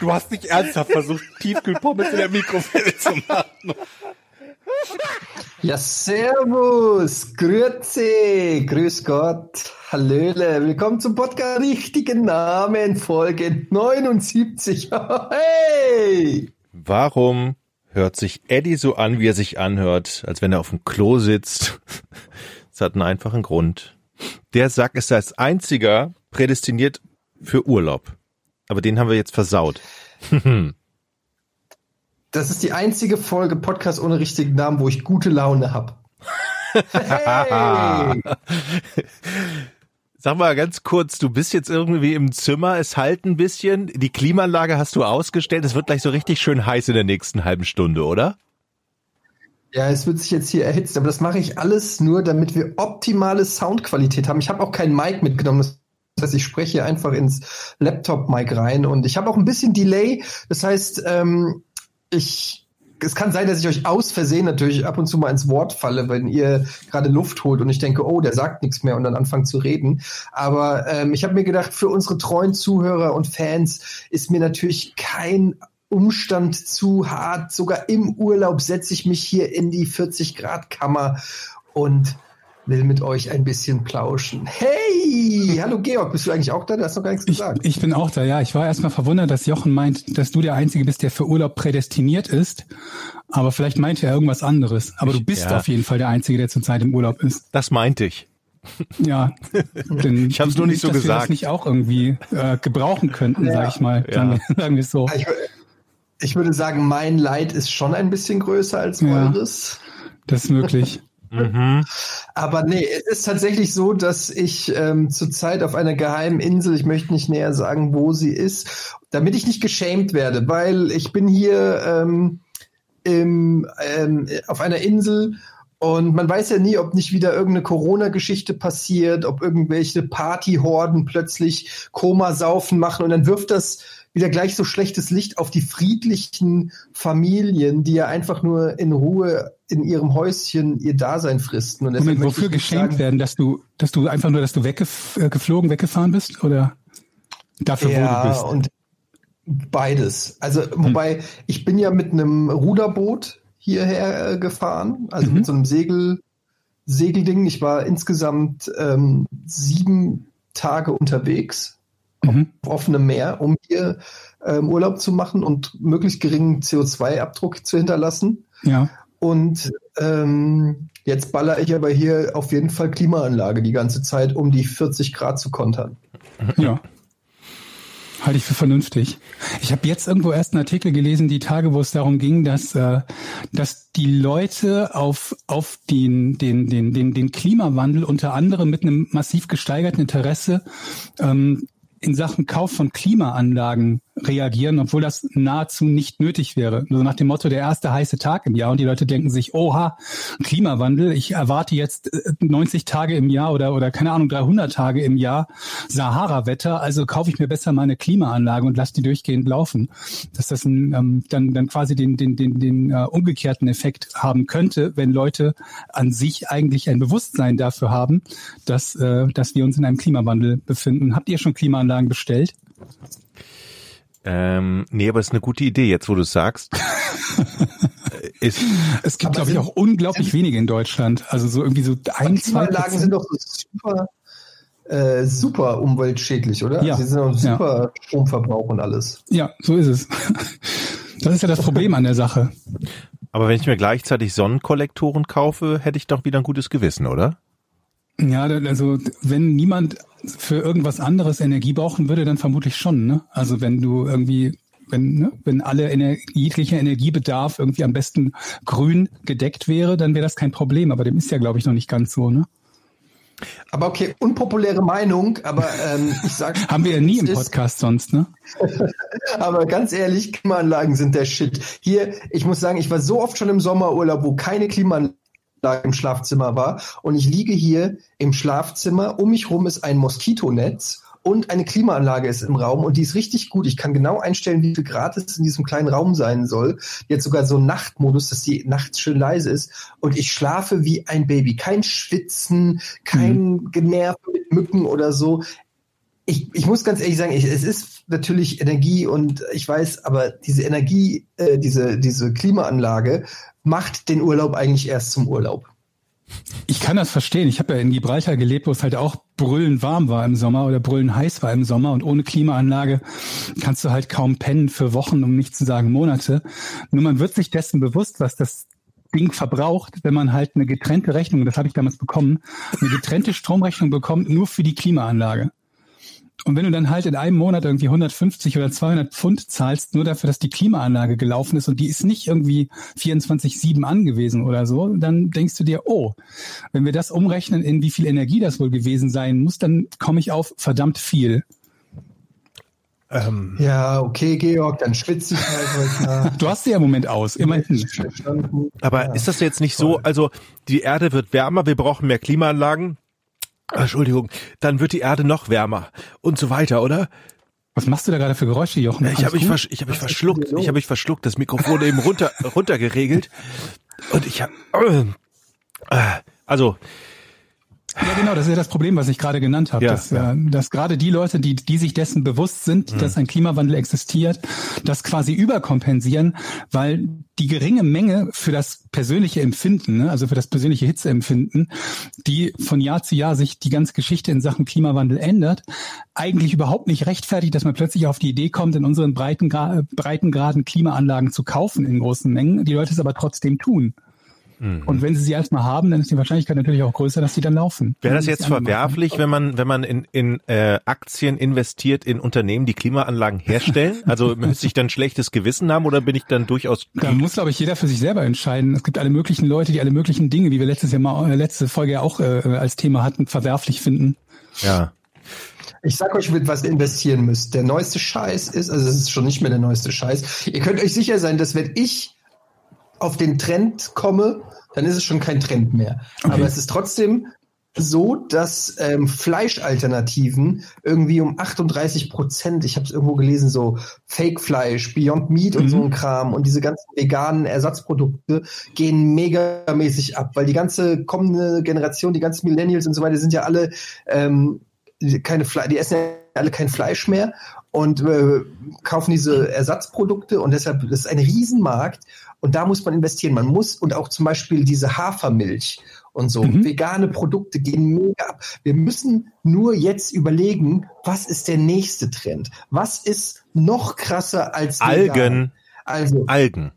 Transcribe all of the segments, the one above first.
Du hast nicht ernsthaft versucht, Tiefkühlpommes in der Mikrowelle zu machen. Ja, servus, grüezi, grüß Gott, hallöle, willkommen zum Podcast Richtigen Namen, Folge 79. hey! Warum hört sich Eddie so an, wie er sich anhört, als wenn er auf dem Klo sitzt? Das hat einen einfachen Grund. Der Sack ist als einziger prädestiniert für Urlaub. Aber den haben wir jetzt versaut. Das ist die einzige Folge Podcast ohne richtigen Namen, wo ich gute Laune hab. Hey! Sag mal ganz kurz, du bist jetzt irgendwie im Zimmer, es halt ein bisschen, die Klimaanlage hast du ausgestellt, es wird gleich so richtig schön heiß in der nächsten halben Stunde, oder? Ja, es wird sich jetzt hier erhitzt, aber das mache ich alles nur, damit wir optimale Soundqualität haben. Ich habe auch kein Mic mitgenommen. Das heißt, ich spreche einfach ins Laptop-Mic rein und ich habe auch ein bisschen Delay. Das heißt, ähm, ich es kann sein, dass ich euch aus Versehen natürlich ab und zu mal ins Wort falle, wenn ihr gerade Luft holt und ich denke, oh, der sagt nichts mehr und dann anfangt zu reden. Aber ähm, ich habe mir gedacht, für unsere treuen Zuhörer und Fans ist mir natürlich kein Umstand zu hart. Sogar im Urlaub setze ich mich hier in die 40 Grad Kammer und will mit euch ein bisschen plauschen. Hey, hallo Georg, bist du eigentlich auch da? Du hast noch gar nichts Ich, gesagt. ich bin auch da, ja. Ich war erstmal verwundert, dass Jochen meint, dass du der Einzige bist, der für Urlaub prädestiniert ist. Aber vielleicht meinte er irgendwas anderes. Aber du bist Ja. auf jeden Fall der Einzige, der zurzeit im Urlaub ist. Das meinte ich. Ja. Denn Ich hab's nur nicht so dass Wir gesagt. das nicht auch irgendwie äh, gebrauchen könnten, Ja. sag ich mal. Ja. Sagen, wir, sagen wir es so. Ich, ich würde sagen, mein Leid ist schon ein bisschen größer als Ja. eures. Das ist möglich. Mhm. Aber nee, es ist tatsächlich so, dass ich ähm, zurzeit auf einer geheimen Insel, ich möchte nicht näher sagen, wo sie ist, damit ich nicht geschämt werde, weil ich bin hier ähm, im, ähm, auf einer Insel und man weiß ja nie, ob nicht wieder irgendeine Corona-Geschichte passiert, ob irgendwelche Partyhorden plötzlich Komasaufen machen und dann wirft das wieder gleich so schlechtes Licht auf die friedlichen Familien, die ja einfach nur in Ruhe in ihrem Häuschen ihr Dasein fristen. Und Moment, wofür geschämt sagen, werden, dass du, dass du einfach nur, dass du weggef äh, weggefahren bist? Oder dafür, wo du Ja, bist? und beides. Also, wobei, ich bin ja mit einem Ruderboot hierher äh, gefahren, also Mhm. mit so einem Segel, Segelding. Ich war insgesamt ähm, sieben Tage unterwegs Mhm. auf offenem Meer, um hier ähm, Urlaub zu machen und möglichst geringen CO2-Abdruck zu hinterlassen. Ja. Und ähm, jetzt baller ich aber hier auf jeden Fall Klimaanlage die ganze Zeit, um die 40 Grad zu kontern. Ja. Halte ich für vernünftig. Ich habe jetzt irgendwo erst einen Artikel gelesen, die Tage, wo es darum ging, dass, äh, dass die Leute auf, auf den, den, den, den, den Klimawandel unter anderem mit einem massiv gesteigerten Interesse ähm, in Sachen Kauf von Klimaanlagen reagieren, obwohl das nahezu nicht nötig wäre. Nur nach dem Motto, der erste heiße Tag im Jahr und die Leute denken sich, oha, Klimawandel, ich erwarte jetzt äh, 90 Tage im Jahr oder, oder keine Ahnung, 300 Tage im Jahr Sahara-Wetter, also kaufe ich mir besser mal eine Klimaanlage und lasse die durchgehend laufen. Dass das ein, ähm, dann, dann quasi den, den, den, den äh, umgekehrten Effekt haben könnte, wenn Leute an sich eigentlich ein Bewusstsein dafür haben, dass, äh, dass wir uns in einem Klimawandel befinden. Habt ihr schon Klimaanlagen bestellt? Ähm, nee, aber es ist eine gute Idee, jetzt wo du es sagst. Ist, Es gibt, glaube ich, auch unglaublich wenige in Deutschland. Also so irgendwie so ein, zwei Klimaanlagen sind doch so super, äh, super umweltschädlich, oder? Ja. Sie sind auch Ja. super Stromverbrauch und alles. Ja, so ist es. Das ist ja das Problem an der Sache. aber wenn ich mir gleichzeitig Sonnenkollektoren kaufe, hätte ich doch wieder ein gutes Gewissen, oder? Ja, also wenn niemand für irgendwas anderes Energie brauchen würde, dann vermutlich schon. Ne? Also wenn du irgendwie, wenn, ne, wenn alle Ener jeglicher Energiebedarf irgendwie am besten grün gedeckt wäre, dann wäre das kein Problem. Aber dem ist ja, glaube ich, noch nicht ganz so. Ne? Aber okay, unpopuläre Meinung, aber ähm, ich sag. Haben wir ja nie im es ist- Podcast sonst, ne? Aber ganz ehrlich, Klimaanlagen sind der Shit. Hier, ich muss sagen, ich war so oft schon im Sommerurlaub, wo keine Klimaanlage im Schlafzimmer war. Und ich liege hier im Schlafzimmer. Um mich rum ist ein Moskitonetz und eine Klimaanlage ist im Raum und die ist richtig gut. Ich kann genau einstellen, wie viel Grad es in diesem kleinen Raum sein soll. Jetzt sogar so Nachtmodus, dass die nachts schön leise ist. Und ich schlafe wie ein Baby. Kein Schwitzen, kein Generv mit Mücken oder so ich, ich muss ganz ehrlich sagen, ich, es ist natürlich Energie und ich weiß, aber diese Energie, äh, diese, diese Klimaanlage macht den Urlaub eigentlich erst zum Urlaub. Ich kann das verstehen. Ich habe ja in Gibraltar gelebt, wo es halt auch brüllend warm war im Sommer oder brüllend heiß war im Sommer und ohne Klimaanlage kannst du halt kaum pennen für Wochen, um nicht zu sagen Monate. Nur man wird sich dessen bewusst, was das Ding verbraucht, wenn man halt eine getrennte Rechnung, das habe ich damals bekommen, eine getrennte Stromrechnung bekommt, nur für die Klimaanlage. Und wenn du dann halt in einem Monat irgendwie 150 oder 200 Pfund zahlst, nur dafür, dass die Klimaanlage gelaufen ist und die ist nicht irgendwie 24-7 angewiesen oder so, dann denkst du dir, oh, wenn wir das umrechnen, in wie viel Energie das wohl gewesen sein muss, dann komme ich auf verdammt viel. Ähm, Ja, okay, Georg, dann schwitze ich halt heute. Du hast sie ja im Moment aus, immerhin. Aber ist das jetzt nicht so, also die Erde wird wärmer, wir brauchen mehr Klimaanlagen. Entschuldigung, dann wird die Erde noch wärmer und so weiter, oder? Was machst du da gerade für Geräusche, Jochen? Ich habe mich, versch ich hab mich verschluckt. Ich habe mich verschluckt. Das Mikrofon eben runter runtergeregelt und ich habe äh, also Ja, genau, das ist ja das Problem, was ich gerade genannt habe, Ja, dass, ja. äh, dass gerade die Leute, die, die sich dessen bewusst sind, Mhm. dass ein Klimawandel existiert, das quasi überkompensieren, weil die geringe Menge für das persönliche Empfinden, ne, also für das persönliche Hitzeempfinden, die von Jahr zu Jahr sich die ganze Geschichte in Sachen Klimawandel ändert, eigentlich überhaupt nicht rechtfertigt, dass man plötzlich auf die Idee kommt, in unseren Breitengra Breitengraden Klimaanlagen zu kaufen in großen Mengen, die Leute es aber trotzdem tun. Mhm. Und wenn sie sie erstmal haben, dann ist die Wahrscheinlichkeit natürlich auch größer, dass sie dann laufen. wäre das jetzt verwerflich, wenn man wenn man in in äh, Aktien investiert in Unternehmen, die Klimaanlagen herstellen? Also müsste ich dann schlechtes Gewissen haben oder bin ich dann durchaus Da muss, glaube ich, jeder für sich selber entscheiden. Es gibt alle möglichen Leute, die alle möglichen Dinge, wie wir letztes Jahr mal, äh, letzte Folge ja auch äh, als Thema hatten, verwerflich finden. ja Ich sag euch, mit was ihr investieren müsst. Der neueste Scheiß ist, also es ist schon nicht mehr der neueste Scheiß. Ihr könnt euch sicher sein, dass wenn ich auf den Trend komme, dann ist es schon kein Trend mehr. Aber es ist trotzdem so, dass ähm, Fleischalternativen irgendwie um 38 Prozent, ich habe es irgendwo gelesen, so Fake-Fleisch, Beyond Meat und so ein Kram und diese ganzen veganen Ersatzprodukte gehen megamäßig ab, weil die ganze kommende Generation, die ganzen Millennials und so weiter sind ja alle ähm, keine Fle die essen ja alle kein Fleisch mehr und äh, kaufen diese Ersatzprodukte und deshalb das ist ein Riesenmarkt und da muss man investieren. Man muss und auch zum Beispiel diese Hafermilch und so Mhm. vegane Produkte gehen mega ab. Wir müssen nur jetzt überlegen, was ist der nächste Trend? Was ist noch krasser als vegan? Algen Also Algen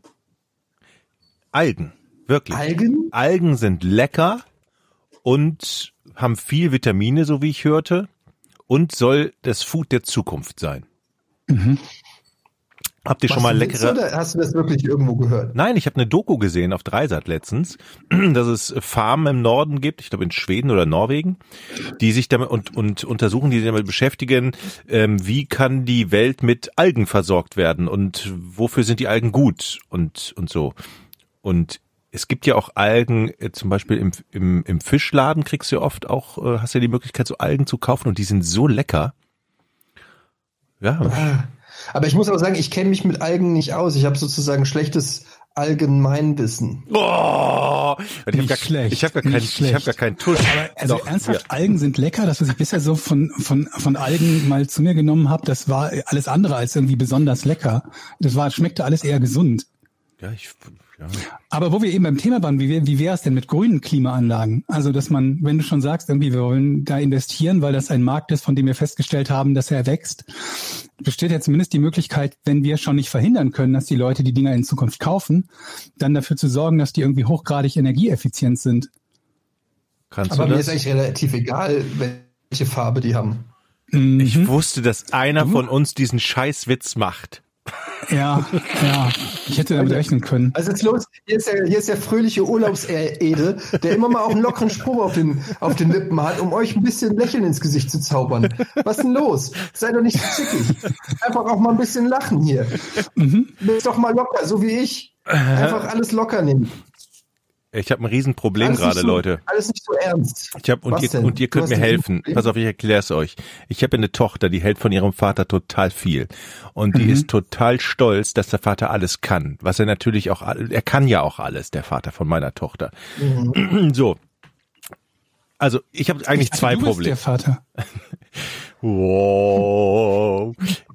Algen wirklich Algen? Algen sind lecker und haben viel Vitamine, so wie ich hörte, und soll das Food der Zukunft sein. Habt ihr schon mal leckere? Oder hast du das wirklich irgendwo gehört? Nein, ich habe eine Doku gesehen auf Dreisat letztens, dass es Farmen im Norden gibt, ich glaube in Schweden oder Norwegen, die sich damit und, und untersuchen, die sich damit beschäftigen, ähm, wie kann die Welt mit Algen versorgt werden und wofür sind die Algen gut und und so. Und es gibt ja auch Algen, äh, zum Beispiel im, im, im Fischladen kriegst du oft auch, äh, hast ja die Möglichkeit, so Algen zu kaufen und die sind so lecker. Ja, Aber ich muss aber sagen, ich kenne mich mit Algen nicht aus. Ich habe sozusagen schlechtes Allgemeinwissen. Oh, ich habe gar, schlecht, ich hab gar, kein, ich hab gar keinen Tusch. Also Doch, ernsthaft, Algen sind lecker. Das, was ich bisher so von, von, von Algen mal zu mir genommen habe, das war alles andere als irgendwie besonders lecker. Das war, schmeckte alles eher gesund. Ja, ich, ja. Aber wo wir eben beim Thema waren, wie, wie wäre es denn mit grünen Klimaanlagen? Also, dass man, wenn du schon sagst, irgendwie, wir wollen da investieren, weil das ein Markt ist, von dem wir festgestellt haben, dass er wächst, besteht ja zumindest die Möglichkeit, wenn wir schon nicht verhindern können, dass die Leute die Dinger in Zukunft kaufen, dann dafür zu sorgen, dass die irgendwie hochgradig energieeffizient sind. Kannst Aber du mir das? ist eigentlich relativ egal, welche Farbe die haben. Ich wusste, dass einer von uns diesen Scheißwitz macht. Ja, ja. Ich hätte damit rechnen können. Also jetzt los, hier ist der, hier ist der fröhliche Urlaubsede, der immer mal auch einen lockeren Spruch auf den, auf den Lippen hat, um euch ein bisschen Lächeln ins Gesicht zu zaubern. Was denn los? Sei doch nicht so zickig. Einfach auch mal ein bisschen lachen hier. Mhm. Bist doch mal locker, so wie ich. Einfach alles locker nehmen. Ich habe ein Riesenproblem gerade, so, Leute. Alles nicht so ernst. Ich hab, und, Was ihr, denn? und ihr könnt mir helfen. Pass auf, ich erkläre es euch. Ich habe eine Tochter, die hält von ihrem Vater total viel. Und die ist total stolz, dass der Vater alles kann. Was er natürlich auch, er kann ja auch alles, der Vater von meiner Tochter. So. Also, ich habe eigentlich Ich dachte, zwei du bist Probleme. der Vater. Wow.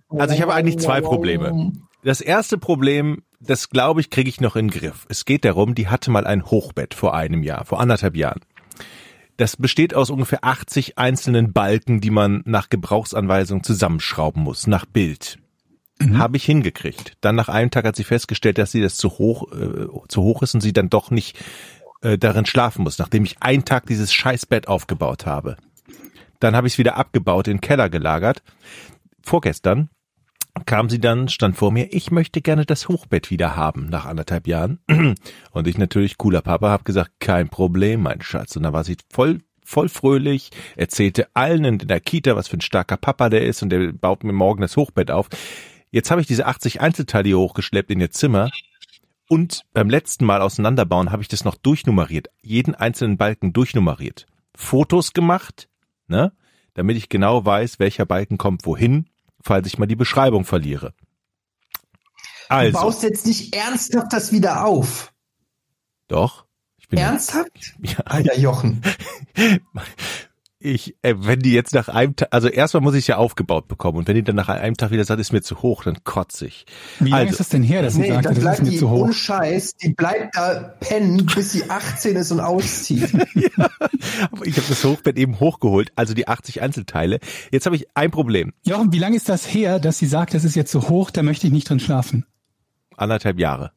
Also ich habe eigentlich zwei Probleme. Das erste Problem, das glaube ich, kriege ich noch in den Griff. Es geht darum, die hatte mal ein Hochbett vor einem Jahr, vor anderthalb Jahren. Das besteht aus ungefähr 80 einzelnen Balken, die man nach Gebrauchsanweisung zusammenschrauben muss, nach Bild. Habe ich hingekriegt. Dann nach einem Tag hat sie festgestellt, dass sie das zu hoch, äh, zu hoch ist und sie dann doch nicht äh, darin schlafen muss, nachdem ich einen Tag dieses Scheißbett aufgebaut habe. Dann habe ich es wieder abgebaut, in den Keller gelagert. Vorgestern kam sie dann, stand vor mir, ich möchte gerne das Hochbett wieder haben, nach anderthalb Jahren. Und ich natürlich, cooler Papa, habe gesagt, kein Problem, mein Schatz. Und dann war sie voll voll fröhlich, erzählte allen in der Kita, was für ein starker Papa der ist und der baut mir morgen das Hochbett auf. Jetzt habe ich diese 80 Einzelteile hier hochgeschleppt in ihr Zimmer und beim letzten Mal auseinanderbauen habe ich das noch durchnummeriert, jeden einzelnen Balken durchnummeriert. Fotos gemacht, ne, damit ich genau weiß, welcher Balken kommt wohin, falls ich mal die Beschreibung verliere. Du Also, baust jetzt nicht ernsthaft das wieder auf. doch. Ich bin Ernsthaft? Ja, Alter Jochen. ich, äh, wenn die jetzt nach einem Tag, also erstmal muss ich es ja aufgebaut bekommen und wenn die dann nach einem Tag wieder sagt, ist mir zu hoch, dann kotze ich. Wie lange Also- ist das denn her, dass sie Nee, sagte, dann das ist bleibt mir die zu hoch? Scheiß, die bleibt da pennen, bis sie 18 ist und auszieht. Aber ich habe das Hochbett eben hochgeholt, also die 80 Einzelteile. Jetzt habe ich ein Problem. Jochen, wie lange ist das her, dass sie sagt, das ist jetzt zu hoch, da möchte ich nicht drin schlafen? Anderthalb Jahre.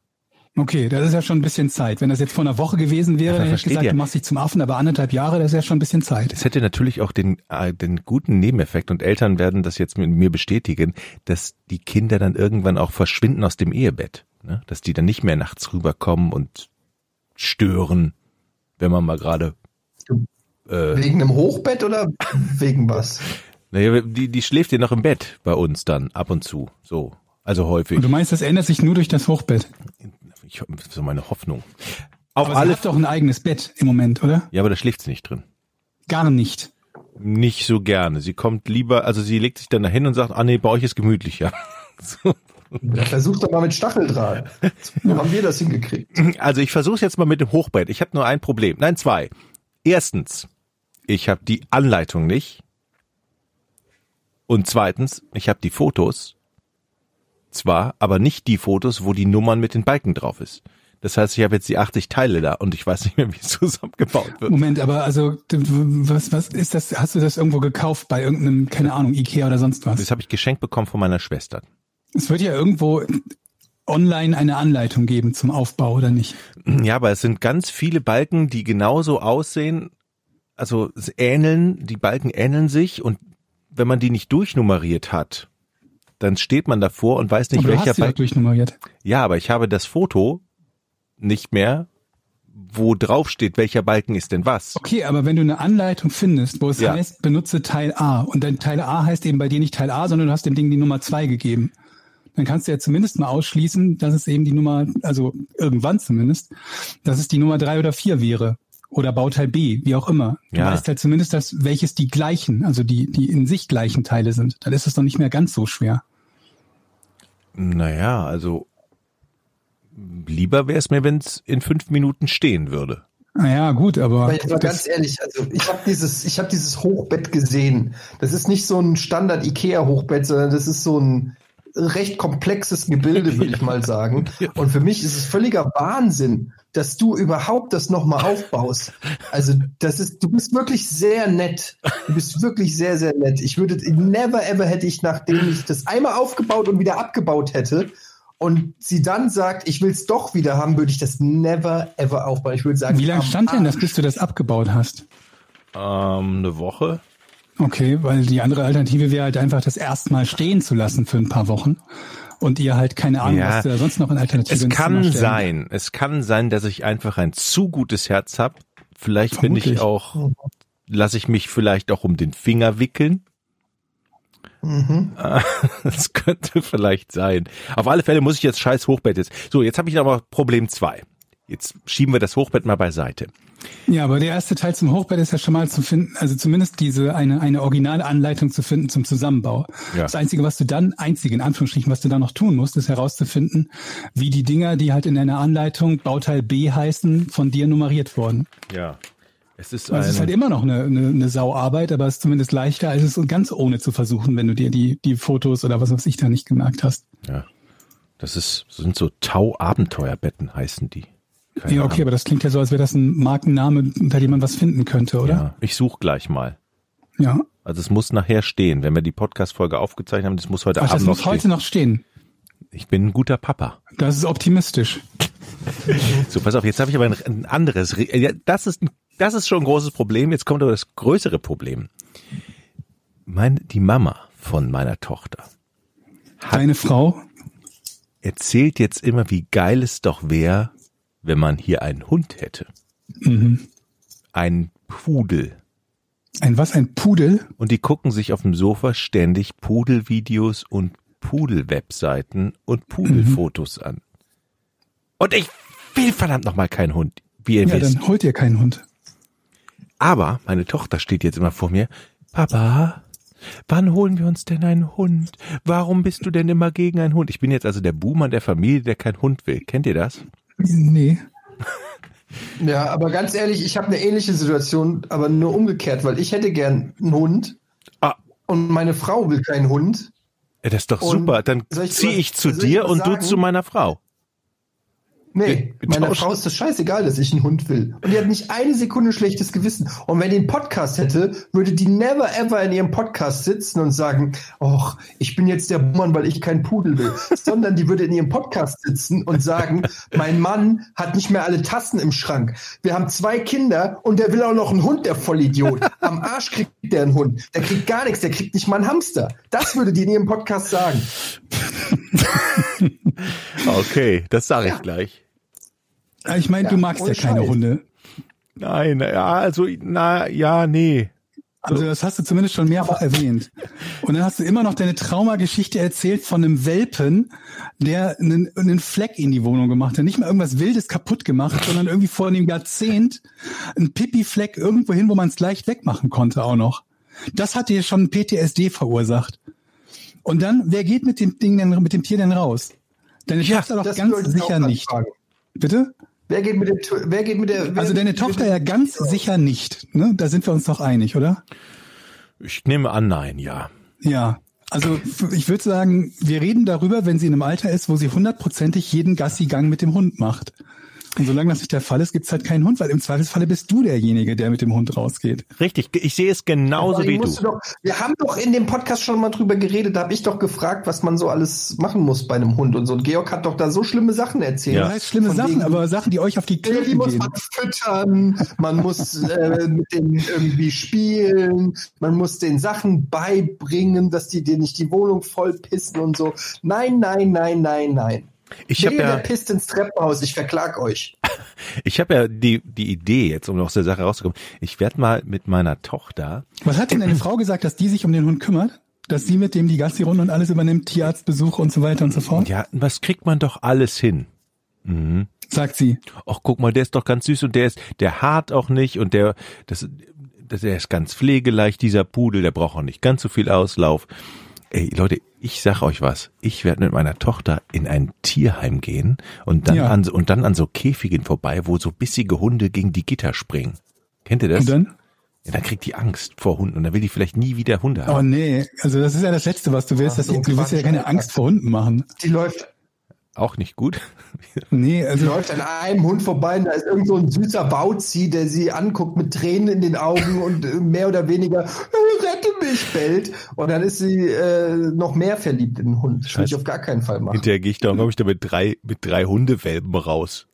Okay, das ist ja schon ein bisschen Zeit. Wenn das jetzt vor einer Woche gewesen wäre, hätte ich gesagt, ihr? du machst dich zum Affen, aber anderthalb Jahre, das ist ja schon ein bisschen Zeit. Es hätte natürlich auch den, äh, den guten Nebeneffekt, und Eltern werden das jetzt mit mir bestätigen, dass die Kinder dann irgendwann auch verschwinden aus dem Ehebett. Ne? Dass die dann nicht mehr nachts rüberkommen und stören, wenn man mal gerade äh, Wegen einem Hochbett oder wegen was? Naja, die, die schläft ja noch im Bett bei uns dann ab und zu. So. Also häufig. Und du meinst, das ändert sich nur durch das Hochbett? Ich, das ist so meine Hoffnung. Auf Aber sie alle. hat doch ein eigenes Bett im Moment, oder? Ja, aber da schläft sie nicht drin. Gar nicht. Nicht so gerne. Sie kommt lieber, also sie legt sich dann dahin und sagt, ah nee, bei euch ist gemütlicher. So. Ja, versuch doch mal mit Stacheldraht. So haben wir das hingekriegt. Also ich versuche jetzt mal mit dem Hochbett. Ich habe nur ein Problem. Nein, zwei. Erstens, ich habe die Anleitung nicht. Und zweitens, ich habe die Fotos. Zwar, aber nicht die Fotos, wo die Nummern mit den Balken drauf ist. Das heißt, ich habe jetzt die 80 Teile da und ich weiß nicht mehr, wie es zusammengebaut wird. Moment, aber also was was ist das? Hast du das irgendwo gekauft bei irgendeinem keine Ahnung Ikea oder sonst was? Das habe ich geschenkt bekommen von meiner Schwester. Es wird ja irgendwo online eine Anleitung geben zum Aufbau oder nicht? Ja, aber es sind ganz viele Balken, die genauso aussehen. Also es ähneln, die Balken ähneln sich und wenn man die nicht durchnummeriert hat, dann steht man davor und weiß nicht, aber du welcher hast doch Balken. durchnummeriert. Ja, aber ich habe das Foto nicht mehr, wo drauf steht, welcher Balken ist denn was. Okay, aber wenn du eine Anleitung findest, wo es Ja. heißt, benutze Teil A und dein Teil A heißt eben bei dir nicht Teil A, sondern du hast dem Ding die Nummer zwei gegeben, dann kannst du ja zumindest mal ausschließen, dass es eben die Nummer, also irgendwann zumindest, dass es die Nummer drei oder vier wäre. Oder Bauteil B, wie auch immer. Du Ja. weißt halt zumindest, dass welches die gleichen, also die, die in sich gleichen Teile sind. Dann ist es doch nicht mehr ganz so schwer. Naja, also lieber wäre es mir, wenn es in fünf Minuten stehen würde. Naja, gut, aber Aber ganz ehrlich, also ich habe dieses, ich habe dieses Hochbett gesehen. Das ist nicht so ein Standard Ikea Hochbett, sondern das ist so ein recht komplexes Gebilde, würde ich mal sagen. Und für mich ist es völliger Wahnsinn, dass du überhaupt das nochmal aufbaust. Also das ist, du bist wirklich sehr nett. Du bist wirklich sehr, sehr nett. Ich würde, never ever hätte ich, nachdem ich das einmal aufgebaut und wieder abgebaut hätte, und sie dann sagt, ich will es doch wieder haben, würde ich das never ever aufbauen. Ich würde sagen, wie lange stand denn das, bis du das abgebaut hast? Ähm, eine Woche. Okay, weil die andere Alternative wäre halt einfach, das erstmal stehen zu lassen für ein paar Wochen und ihr halt keine Ahnung, Ja. was da sonst noch in Alternative Es kann sein, es kann sein, dass ich einfach ein zu gutes Herz habe. Vielleicht bin ich Vermutlich. auch, lasse ich mich vielleicht auch um den Finger wickeln. Mhm. Das könnte vielleicht sein. Auf alle Fälle muss ich jetzt scheiß Hochbett jetzt. So, jetzt habe ich aber Problem zwei. Jetzt schieben wir das Hochbett mal beiseite. Ja, aber der erste Teil zum Hochbett ist ja schon mal zu finden, also zumindest diese eine, eine originale Anleitung zu finden zum Zusammenbau. Ja. Das Einzige, was du dann, einzige in Anführungsstrichen, was du dann noch tun musst, ist herauszufinden, wie die Dinger, die halt in deiner Anleitung Bauteil B heißen, von dir nummeriert wurden. Ja. Es ist Also es ist halt immer noch eine, eine, eine Sauarbeit, aber es ist zumindest leichter, als es ganz ohne zu versuchen, wenn du dir die, die Fotos oder was weiß ich da nicht gemerkt hast. ja. Das ist, das sind so Tau-Abenteuerbetten heißen die. Keine ja, okay, Ahnung. aber das klingt ja so, als wäre das ein Markenname, unter dem man was finden könnte, oder? Ja, ich suche gleich mal. Ja. Also es muss nachher stehen, wenn wir die Podcast-Folge aufgezeichnet haben, das muss heute Ach, das Abend noch muss heute stehen. noch stehen. Ich bin ein guter Papa. Das ist optimistisch. So, pass auf, jetzt habe ich aber ein, ein anderes. Das ist das ist schon ein großes Problem. Jetzt kommt aber das größere Problem. Mein, die Mama von meiner Tochter Deine Frau? erzählt jetzt immer, wie geil es doch wäre, wenn man hier einen Hund hätte. Mhm. Ein Pudel. Ein was? Ein Pudel? Und die gucken sich auf dem Sofa ständig Pudelvideos und Pudel-Webseiten und Pudelfotos an. Und ich will verdammt nochmal keinen Hund, wie ihr Ja, wisst. dann holt ihr keinen Hund. Aber meine Tochter steht jetzt immer vor mir. Papa, wann holen wir uns denn einen Hund? Warum bist du denn immer gegen einen Hund? Ich bin jetzt also der Buhmann der Familie, der keinen Hund will. Kennt ihr das? Nee. Ja, aber ganz ehrlich, ich habe eine ähnliche Situation, aber nur umgekehrt, weil ich hätte gern einen Hund Ah, und meine Frau will keinen Hund. ja, das ist doch Und super. Dann ziehe ich zu dir und du sagen? zu meiner Frau. Nee, meiner. Frau ist das scheißegal, dass ich einen Hund will. Und die hat nicht eine Sekunde schlechtes Gewissen. Und wenn die einen Podcast hätte, würde die never ever in ihrem Podcast sitzen und sagen, ach, ich bin jetzt der Mann, weil ich keinen Pudel will. Sondern die würde in ihrem Podcast sitzen und sagen, mein Mann hat nicht mehr alle Tassen im Schrank. Wir haben zwei Kinder und der will auch noch einen Hund, der Vollidiot. Am Arsch kriegt der einen Hund. Der kriegt gar nichts, der kriegt nicht mal einen Hamster. Das würde die in ihrem Podcast sagen. Okay, das sage ich gleich. Ah, Ich meine, Ja, du magst ja keine Scheiß. Hunde. Nein, ja, also, na, ja, nee. Also das hast du zumindest schon mehrfach erwähnt. Und dann hast du immer noch deine Traumageschichte erzählt von einem Welpen, der einen, einen Fleck in die Wohnung gemacht hat. Nicht mal irgendwas Wildes kaputt gemacht, sondern irgendwie vor einem Jahrzehnt ein Pipi-Fleck irgendwo hin, wo man es leicht wegmachen konnte auch noch. Das hat dir schon PTSD verursacht. Und dann, wer geht mit dem Ding denn, mit dem Tier denn raus? Deine Ja, Tochter doch ganz sicher nicht. fragen. Bitte? Wer geht mit dem, wer geht mit der, wer, Also deine Tochter ja ganz sicher nicht. Ne? Da sind wir uns doch einig, oder? Ich nehme an, nein, ja. Ja, also ich würde sagen, wir reden darüber, wenn sie in einem Alter ist, wo sie hundertprozentig jeden Gassi-Gang mit dem Hund macht. Und solange das nicht der Fall ist, gibt's halt keinen Hund, weil im Zweifelsfalle bist du derjenige, der mit dem Hund rausgeht. Richtig, ich sehe es genauso wie du. Doch, wir haben doch in dem Podcast schon mal drüber geredet, da habe ich doch gefragt, was man so alles machen muss bei einem Hund und so. Und Georg hat doch da so schlimme Sachen erzählt. Ja. Das heißt schlimme Sachen, wegen- aber Sachen, die euch auf die Ja, die Klöten muss gehen. man füttern, man muss äh, mit denen irgendwie spielen, man muss den Sachen beibringen, dass die dir nicht die Wohnung voll pissen und so. Nein, nein, nein, nein, nein. Ich habe ja, der pisst ins Treppenhaus, ich verklag euch. ich habe ja die die Idee jetzt, um aus der Sache rauszukommen. Ich werde mal mit meiner Tochter. Was hat denn deine Frau gesagt, dass die sich um den Hund kümmert? Dass sie mit dem die Gassi-Runde und alles übernimmt, Tierarztbesuche und so weiter und so fort? Ja, was kriegt man doch alles hin? Mhm. Sagt sie. Ach, guck mal, der ist doch ganz süß und der ist, der hart auch nicht und der, das, das, der ist ganz pflegeleicht, dieser Pudel, der braucht auch nicht ganz so viel Auslauf. Ey, Leute, ich sag euch was. Ich werde mit meiner Tochter in ein Tierheim gehen und dann Ja. an, und dann an so Käfigen vorbei, wo so bissige Hunde gegen die Gitter springen. Kennt ihr das? Und dann? Ja, dann kriegt die Angst vor Hunden und dann will die vielleicht nie wieder Hunde Oh haben. nee, also das ist ja das Letzte, was du willst. Ach, Dass so die, du willst ja keine. Angst vor Hunden machen. Die läuft, Auch nicht gut. Nee, also läuft an einem Hund vorbei und da ist irgend so ein süßer Bauzi, der sie anguckt mit Tränen in den Augen und äh, mehr oder weniger "Äh, rette mich bellt. Und dann ist sie äh, noch mehr verliebt in den Hund. Das würde ich auf gar keinen Fall machen. Hinterher gehe ich da und komme ich da mit drei, mit drei Hundewelpen raus.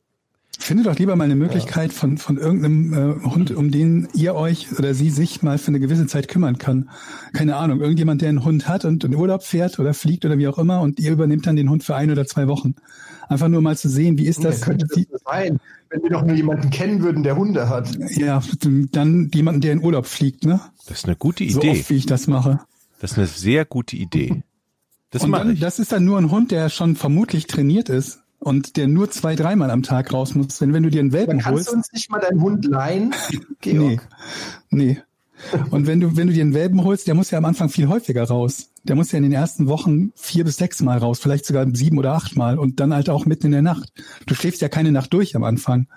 Findet doch lieber mal eine Möglichkeit von, von irgendeinem äh, Hund, um den ihr euch oder sie sich mal für eine gewisse Zeit kümmern kann. Keine Ahnung, irgendjemand, der einen Hund hat und in Urlaub fährt oder fliegt oder wie auch immer und ihr übernimmt dann den Hund für ein oder zwei Wochen. Einfach nur mal zu sehen, wie ist das? Wer könnte das so sein, wenn wir doch nur jemanden kennen würden, der Hunde hat. ja, dann jemanden, der in Urlaub fliegt, ne? Das ist eine gute So Idee. oft, wie ich das mache. Das ist eine sehr gute Idee. Das und dann, ich. das ist dann nur ein Hund, der schon vermutlich trainiert ist und der nur zwei, dreimal am Tag raus muss. Wenn, wenn du dir einen Welpen kannst holst. du uns nicht mal deinen Hund leihen, Nee. Georg? Nee. Und wenn du, wenn du dir einen Welpen holst, der muss ja am Anfang viel häufiger raus. Der muss ja in den ersten Wochen vier bis sechs Mal raus, vielleicht sogar sieben oder acht Mal und dann halt auch mitten in der Nacht. Du schläfst ja keine Nacht durch am Anfang.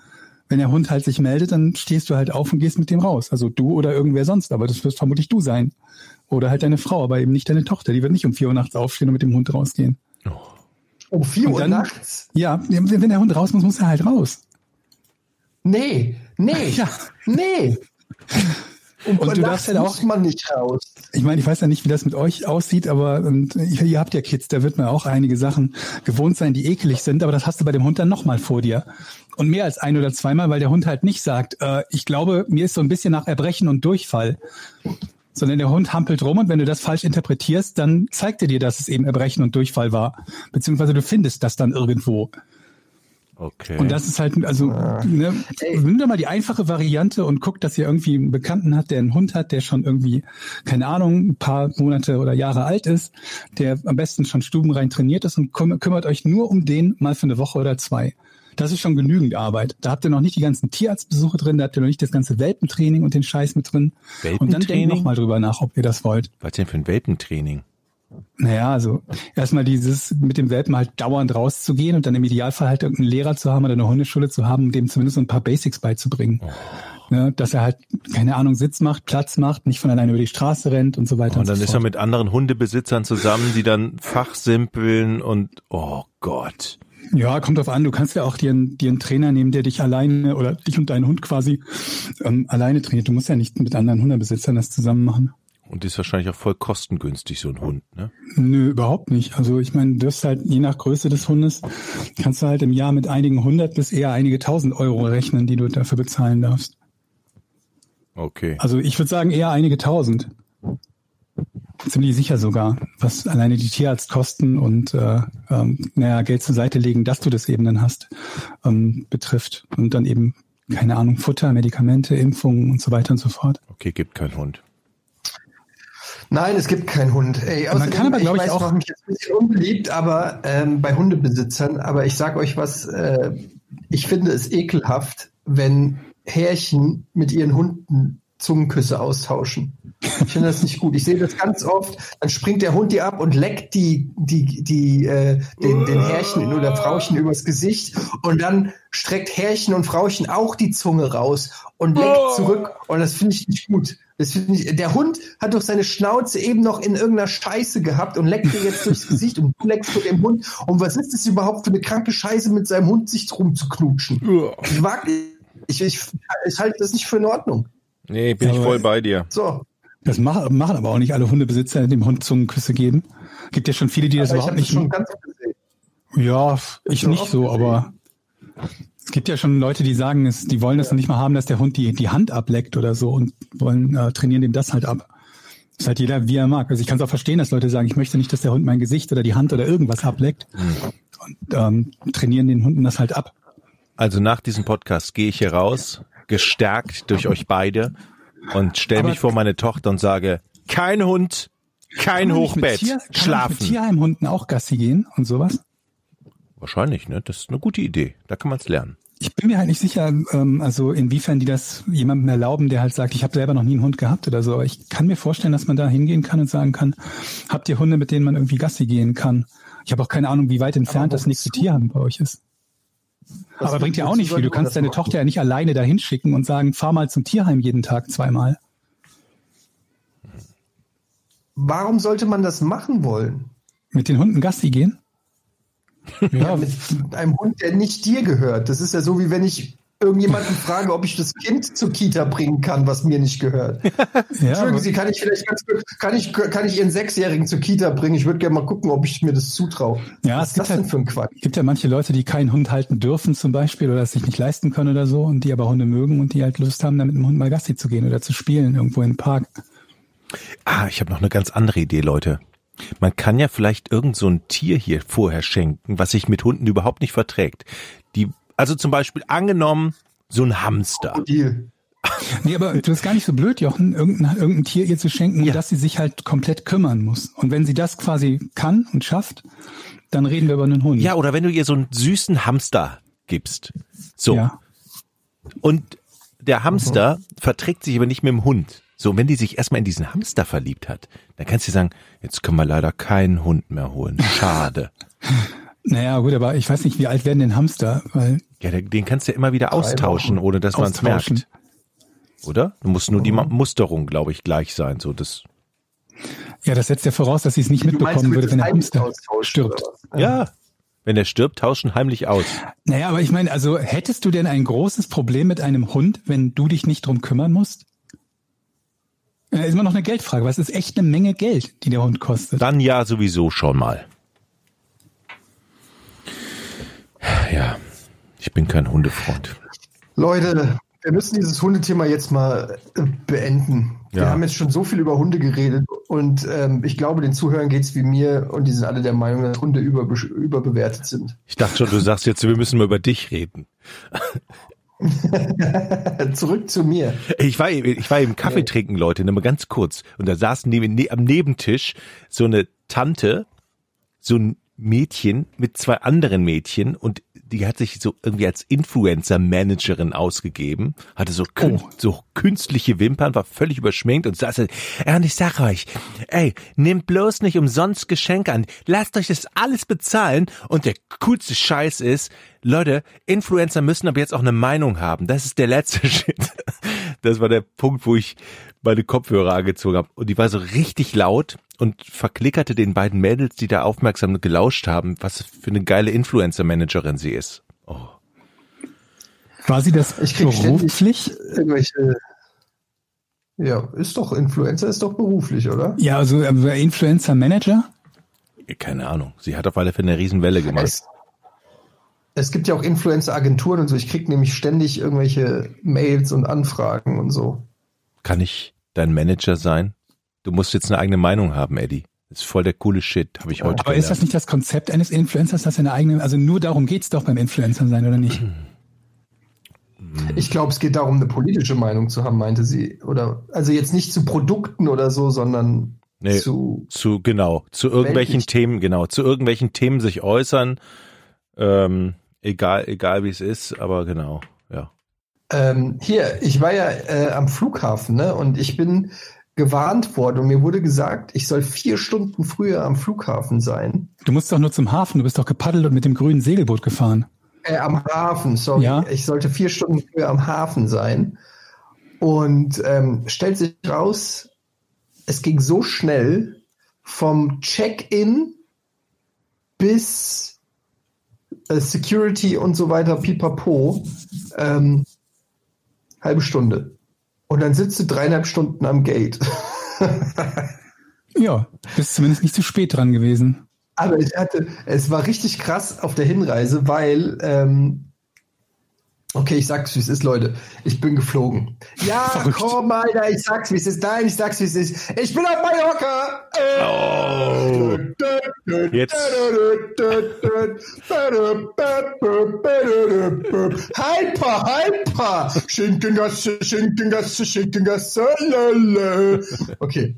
Wenn der Hund halt sich meldet, dann stehst du halt auf und gehst mit dem raus. Also du oder irgendwer sonst, aber das wirst vermutlich du sein. Oder halt deine Frau, aber eben nicht deine Tochter. Die wird nicht um vier Uhr nachts aufstehen und mit dem Hund rausgehen. Um vier Und Uhr dann- nachts? Ja, wenn der Hund raus muss, muss er halt raus. Nee, nee, Ja. nee. Und, Und du darfst muss auch- man nicht raus. Ich meine, ich weiß ja nicht, wie das mit euch aussieht, aber und ihr, ihr habt ja Kids, da wird man auch einige Sachen gewohnt sein, die ekelig sind, aber das hast du bei dem Hund dann nochmal vor dir. Und mehr als ein oder zweimal, weil der Hund halt nicht sagt, äh, ich glaube, mir ist so ein bisschen nach Erbrechen und Durchfall. Sondern der Hund hampelt rum und wenn du das falsch interpretierst, dann zeigt er dir, dass es eben Erbrechen und Durchfall war. Beziehungsweise du findest das dann irgendwo. Okay. Und das ist halt, also, ne, nimm doch mal die einfache Variante und guck, dass ihr irgendwie einen Bekannten hat, der einen Hund hat, der schon irgendwie, keine Ahnung, ein paar Monate oder Jahre alt ist, der am besten schon stubenrein trainiert ist und küm kümmert euch nur um den mal für eine Woche oder zwei. Das ist schon genügend Arbeit. Da habt ihr noch nicht die ganzen Tierarztbesuche drin, da habt ihr noch nicht das ganze Welpentraining und den Scheiß mit drin. Und dann denkt Welpentraining? noch mal drüber nach, ob ihr das wollt. Was denn für ein Welpentraining? Naja, also erstmal dieses mit dem Welpen halt dauernd rauszugehen und dann im Idealfall halt irgendeinen Lehrer zu haben oder eine Hundeschule zu haben, um dem zumindest so ein paar Basics beizubringen. Ne, dass er halt, keine Ahnung, Sitz macht, Platz macht, nicht von alleine über die Straße rennt und so weiter. Und dann so ist er fort. mit anderen Hundebesitzern zusammen, die dann fachsimpeln und oh Gott. Ja, kommt drauf an. Du kannst ja auch dir, einen- dir einen Trainer nehmen, der dich alleine oder dich und deinen Hund quasi ähm, alleine trainiert. Du musst ja nicht mit anderen Hundebesitzern das zusammen machen. Und ist wahrscheinlich auch voll kostengünstig, so ein Hund, ne? Nö, überhaupt nicht. Also ich meine, du hast halt je nach Größe des Hundes, kannst du halt im Jahr mit einigen hundert bis eher einige tausend Euro rechnen, die du dafür bezahlen darfst. Okay. Also ich würde sagen eher einige tausend. Ziemlich sicher sogar, was alleine die Tierarztkosten und äh, ähm, naja, Geld zur Seite legen, dass du das eben dann hast, ähm, betrifft. Und dann eben, keine Ahnung, Futter, Medikamente, Impfungen und so weiter und so fort. Okay, gibt kein Hund. Nein, es gibt keinen Hund. Ey, Man außerdem, kann aber, glaub ich, weiß, auch- mich jetzt ein bisschen unbeliebt, aber ähm, bei Hundebesitzern. Aber ich sag euch was: äh, Ich finde es ekelhaft, wenn Härchen mit ihren Hunden Zungenküsse austauschen. Ich finde das nicht gut. Ich sehe das ganz oft. Dann springt der Hund dir ab und leckt die, die, die, äh, den, den Härchen oder Frauchen übers Gesicht und dann streckt Härchen und Frauchen auch die Zunge raus und leckt zurück. Und das finde ich nicht gut. Das finde ich, der Hund hat doch seine Schnauze eben noch in irgendeiner Scheiße gehabt und leckt dir jetzt durchs Gesicht und du leckst mit dem Hund. Und was ist das überhaupt für eine kranke Scheiße, mit seinem Hund sich rumzuknutschen? Ich wag, ich, ich, ich halte das nicht für in Ordnung. Nee, bin ich Aber- voll bei dir. So. Das machen, machen aber auch nicht alle Hundebesitzer, dem Hund Zungenküsse geben. Gibt ja schon viele, die das Aber ich überhaupt das nicht. schon ganz gesehen. Ja, ich nicht so, gesehen. aber es gibt ja schon Leute, die sagen, es, die wollen das noch nicht mal haben, dass der Hund die, die Hand ableckt oder so und wollen äh, trainieren dem das halt ab. Ist halt jeder, wie er mag. Also ich kann es auch verstehen, dass Leute sagen, ich möchte nicht, dass der Hund mein Gesicht oder die Hand oder irgendwas ableckt und ähm, trainieren den Hunden das halt ab. Also nach diesem Podcast gehe ich hier raus, gestärkt durch euch beide und stelle mich vor meine Tochter und sage, kein Hund, kein Kann Hochbett, Tier, kann schlafen. mit Tierheimhunden auch Gassi gehen und sowas? Wahrscheinlich, ne? Das ist eine gute Idee. Da kann man es lernen. Ich bin mir halt nicht sicher, ähm, also inwiefern die das jemandem erlauben, der halt sagt, ich habe selber noch nie einen Hund gehabt oder so. Aber ich kann mir vorstellen, dass man da hingehen kann und sagen kann, habt ihr Hunde, mit denen man irgendwie Gassi gehen kann? Ich habe auch keine Ahnung, wie weit entfernt das nächste Tierheim bei euch ist. Was- Aber bringt ja auch nicht viel. Du kannst deine? Tochter ja nicht alleine dahin schicken und sagen, fahr mal zum Tierheim jeden Tag zweimal. Warum sollte man das machen wollen? Mit den Hunden Gassi gehen? Ja, Mit einem Hund, der nicht dir gehört. Das ist ja so, wie wenn ich irgendjemanden frage, ob ich das Kind zur Kita bringen kann, was mir nicht gehört. Ja, Entschuldigen Sie, kann ich vielleicht ganz kurz, kann ich, kann ich Ihren Sechsjährigen zur Kita bringen? Ich würde gerne mal gucken, ob ich mir das zutraue. Ja, was es ist gibt das denn halt- für ein Quatsch? gibt ja manche Leute, die keinen Hund halten dürfen zum Beispiel oder es sich nicht leisten können oder so und die aber Hunde mögen und die halt Lust haben, dann mit dem Hund mal Gassi zu gehen oder zu spielen irgendwo im Park. Ah, ich habe noch eine ganz andere Idee, Leute. Man kann ja vielleicht irgend so ein Tier hier vorher schenken, was sich mit Hunden überhaupt nicht verträgt. Die, also zum Beispiel angenommen, so ein Hamster. Deal. Nee, aber du bist gar nicht so blöd, Jochen, irgendein, irgendein Tier ihr zu schenken, Ja. das sie sich halt komplett kümmern muss. Und wenn sie das quasi kann und schafft, dann reden wir über einen Hund. Ja, oder wenn du ihr so einen süßen Hamster gibst. So. Ja. Und der Hamster verträgt sich aber nicht mit dem Hund. So, und wenn die sich erstmal in diesen Hamster verliebt hat, dann kannst du sagen, jetzt können wir leider keinen Hund mehr holen. Schade. Naja, gut, aber ich weiß nicht, wie alt werden denn Hamster? Weil, ja, den- kannst du ja immer wieder austauschen, Wochen. ohne dass man es merkt. Oder? Du musst nur die Ma- Musterung, glaube ich, gleich sein. So, das, ja, das setzt ja voraus, dass sie es nicht Du meinst, mitbekommen du würde, wenn der Hamster stirbt. was? ja. Wenn er stirbt, tauschen heimlich aus. Naja, aber ich meine, also hättest du denn ein großes Problem mit einem Hund, wenn du dich nicht drum kümmern musst? Ja, ist immer noch eine Geldfrage, weil es ist echt eine Menge Geld, die der Hund kostet. Dann ja sowieso schon mal. Ja, ich bin kein Hundefreund. Leute, wir müssen dieses Hundethema jetzt mal äh, beenden. Wir Ja. haben jetzt schon so viel über Hunde geredet und ähm, ich glaube, den Zuhörern geht's wie mir und die sind alle der Meinung, dass Hunde überbe überbewertet sind. Ich dachte schon, du sagst jetzt, wir müssen mal über dich reden. Zurück zu mir. Ich war, eben- ich war eben Kaffee trinken, Leute, nur mal ganz kurz. Und da saß neben, ne, am Nebentisch so eine Tante, so ein Mädchen mit zwei anderen Mädchen und die hat sich so irgendwie als Influencer-Managerin ausgegeben, hatte so, kün so künstliche Wimpern, war völlig überschminkt und saß, ja, und ich sag euch, ey, nehmt bloß nicht umsonst Geschenke an, lasst euch das alles bezahlen und der coolste Scheiß ist, Leute, Influencer müssen aber jetzt auch eine Meinung haben, das ist der letzte Shit. Das war der Punkt, wo ich meine Kopfhörer angezogen habe und die war so richtig laut und verklickerte den beiden Mädels, die da aufmerksam gelauscht haben, was für eine geile Influencer-Managerin sie ist. Oh. War sie das Ich beruflich? irgendwelche. Ja, ist doch Influencer, ist doch beruflich, oder? Ja, also äh, Influencer-Manager? Keine Ahnung. Sie hat auf alle Fälle eine Riesenwelle gemacht. Es, es gibt ja auch Influencer-Agenturen und so. Ich krieg nämlich ständig irgendwelche Mails und Anfragen und so. Kann ich dein Manager sein? Du musst jetzt eine eigene Meinung haben, Eddie. Das ist voll der coole Shit, habe ich heute Aber ist das gelernt. nicht das Konzept eines Influencers, dass er eine eigene, also nur darum geht's doch beim Influencer sein, oder nicht? Ich glaube, es geht darum, eine politische Meinung zu haben, meinte sie. Oder also jetzt nicht zu Produkten oder so, sondern Nee, zu. zu, genau, zu irgendwelchen Weltlich. Themen, genau, zu irgendwelchen Themen sich äußern, ähm, egal, egal wie es ist, aber genau, ja. Ähm, hier, ich war ja äh, am Flughafen, ne? Und ich bin gewarnt worden und mir wurde gesagt, ich soll vier Stunden früher am Flughafen sein. Du musst doch nur zum Hafen, du bist doch gepaddelt und mit dem grünen Segelboot gefahren. Äh, am Hafen, sorry. Ja. Ich sollte vier Stunden früher am Hafen sein. Und ähm, stellt sich raus, es ging so schnell vom Check-in bis äh, Security und so weiter, pipapo, ähm, halbe Stunde. Und dann sitzt du dreieinhalb Stunden am Gate. Ja, bist zumindest nicht zu spät dran gewesen. Aber ich hatte, es war richtig krass auf der Hinreise, weil, ähm, okay, ich sag's, wie es ist, Leute. Ich bin geflogen. Ja, Verrückt. komm, Alter, ich sag's, wie es ist. Nein, ich sag's, wie es ist. Ich bin auf Mallorca. Oh. Jetzt. Hyper, hyper. Schinkengasse, Schinkengasse, Schinkengasse. lala. Okay.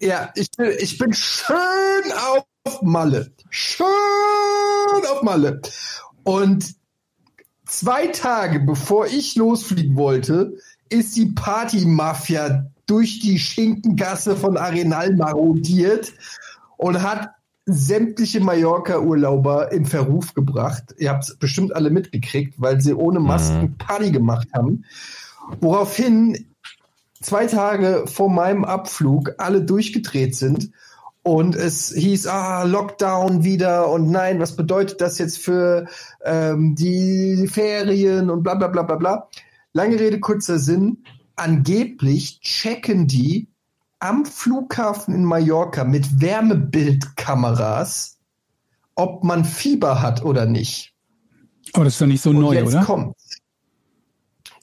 Ja, ich bin, ich bin schön auf Malle. Schön auf Malle. Und zwei Tage bevor ich losfliegen wollte, ist die Party-Mafia durch die Schinkengasse von Arenal marodiert und hat sämtliche Mallorca-Urlauber in Verruf gebracht. Ihr habt es bestimmt alle mitgekriegt, weil sie ohne Masken Party gemacht haben. Woraufhin zwei Tage vor meinem Abflug alle durchgedreht sind Und es hieß, ah, Lockdown wieder und nein, was bedeutet das jetzt für ähm, die Ferien und bla bla bla bla bla. Lange Rede, kurzer Sinn. Angeblich checken die am Flughafen in Mallorca mit Wärmebildkameras, ob man Fieber hat oder nicht. Aber das ist doch nicht so Und neu, jetzt oder? kommt.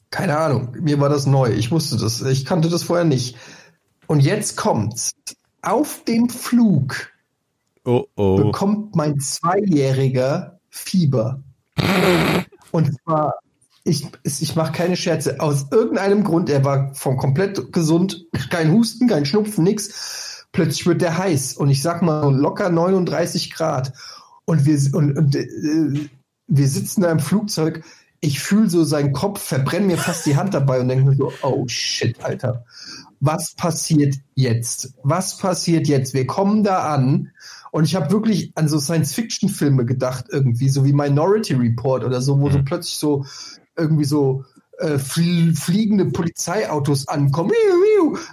Keine Ahnung, mir war das neu. Ich wusste das. Ich kannte das vorher nicht. Und jetzt kommt's. Auf dem Flug Oh oh. bekommt mein Zweijähriger Fieber. Und zwar, ich, ich mache keine Scherze. Aus irgendeinem Grund, er war von komplett gesund, kein Husten, kein Schnupfen, nix. Plötzlich wird der heiß. Und ich sag mal locker 39 Grad. Und wir, und, und äh, wir sitzen da im Flugzeug. Ich fühle so seinen Kopf, verbrenne mir fast die Hand dabei und denke mir so, oh shit, Alter. Was passiert jetzt? Was passiert jetzt? Wir kommen da an und ich habe wirklich an so Science-Fiction-Filme gedacht, irgendwie, so wie Minority Report oder so, wo so plötzlich so irgendwie so äh, fl fliegende Polizeiautos ankommen.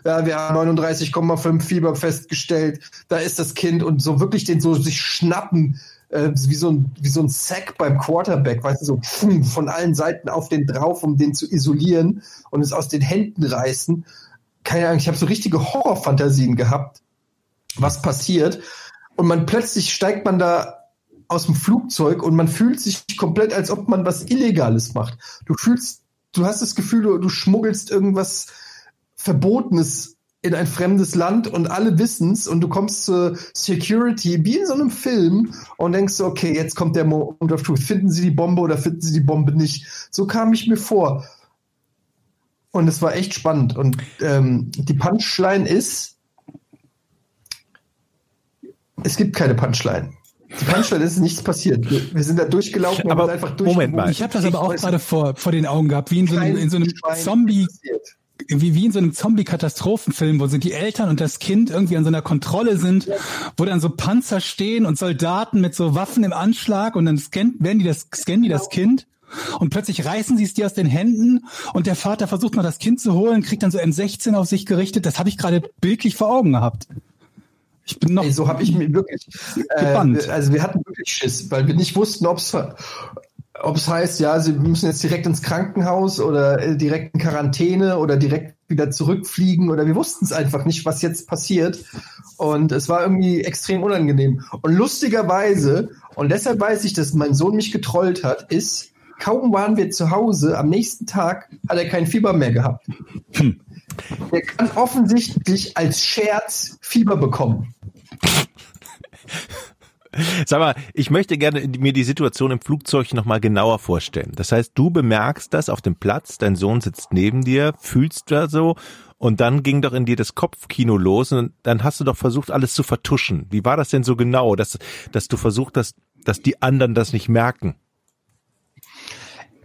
Ja, wir haben 39,5 Fieber festgestellt. Da ist das Kind und so wirklich den so sich schnappen, äh, wie so ein wie so ein Sack beim Quarterback, weißt du, so pfum, von allen Seiten auf den drauf, um den zu isolieren und es aus den Händen reißen. Keine Ahnung, ich habe so richtige Horrorfantasien gehabt, was passiert. Und man plötzlich steigt man da aus dem Flugzeug und man fühlt sich komplett, als ob man was Illegales macht. Du fühlst, du hast das Gefühl, du, schmuggelst irgendwas Verbotenes in ein fremdes Land und alle wissen's und du kommst zur Security wie in so einem Film und denkst okay, jetzt kommt der Moment of Truth. Finden Sie die Bombe oder finden Sie die Bombe nicht? So kam ich mir vor. Und es war echt spannend. Und ähm, die Punchline ist, es gibt keine Punchline. Die Punchline ist nichts passiert. Wir, wir sind da durchgelaufen, Aber einfach Moment mal. Ich habe das aber auch gerade vor, vor den Augen gehabt, wie in so einem, in so einem Zombie, passiert. wie, wie in so einem Zombie-Katastrophenfilm, wo sind die Eltern und das Kind irgendwie an so einer Kontrolle sind, wo dann so Panzer stehen und Soldaten mit so Waffen im Anschlag und dann scannen, werden die das, scannen die das Kind und plötzlich reißen sie es dir aus den Händen und der Vater versucht noch das Kind zu holen, kriegt dann so M16 auf sich gerichtet. Das habe ich gerade bildlich vor Augen gehabt. Ich bin noch Ey, so habe ich mir wirklich. Äh, Gebannt. also wir hatten wirklich Schiss, weil wir nicht wussten, ob es ob es heißt, ja, sie müssen jetzt direkt ins Krankenhaus oder äh, direkt in Quarantäne oder direkt wieder zurückfliegen oder wir wussten es einfach nicht, was jetzt passiert. Und es war irgendwie extrem unangenehm. Und lustigerweise, und deshalb weiß ich, dass mein Sohn mich getrollt hat, ist, kaum waren wir zu Hause, am nächsten Tag hat er kein Fieber mehr gehabt. Er kann offensichtlich als Scherz Fieber bekommen. Sag mal, ich möchte gerne mir die Situation im Flugzeug nochmal genauer vorstellen. Das heißt, du bemerkst das auf dem Platz, dein Sohn sitzt neben dir, fühlst da so und dann ging doch in dir das Kopfkino los und dann hast du doch versucht, alles zu vertuschen. Wie war das denn so genau, dass, dass du versucht hast, dass die anderen das nicht merken?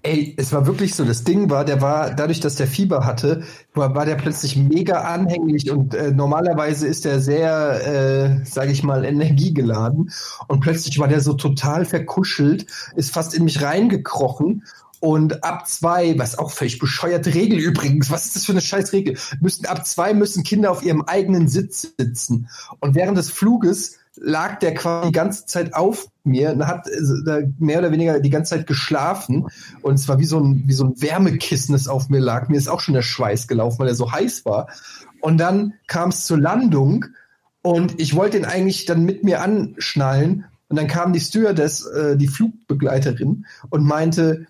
Ey, es war wirklich so. Das Ding war, der war, dadurch, dass der Fieber hatte, war, war der plötzlich mega anhänglich und äh, normalerweise ist er sehr, äh, sage ich mal, energiegeladen. Und plötzlich war der so total verkuschelt, ist fast in mich reingekrochen. Und ab zwei, was auch völlig bescheuerte Regel übrigens, was ist das für eine scheiß Regel? Müssen, ab zwei müssen Kinder auf ihrem eigenen Sitz sitzen. Und während des Fluges lag der quasi die ganze Zeit auf mir und hat äh, mehr oder weniger die ganze Zeit geschlafen und es war wie so ein wie so ein Wärmekissen, das auf mir lag. Mir ist auch schon der Schweiß gelaufen, weil er so heiß war. Und dann kam es zur Landung und ich wollte ihn eigentlich dann mit mir anschnallen und dann kam die Stewardess, äh, die Flugbegleiterin und meinte,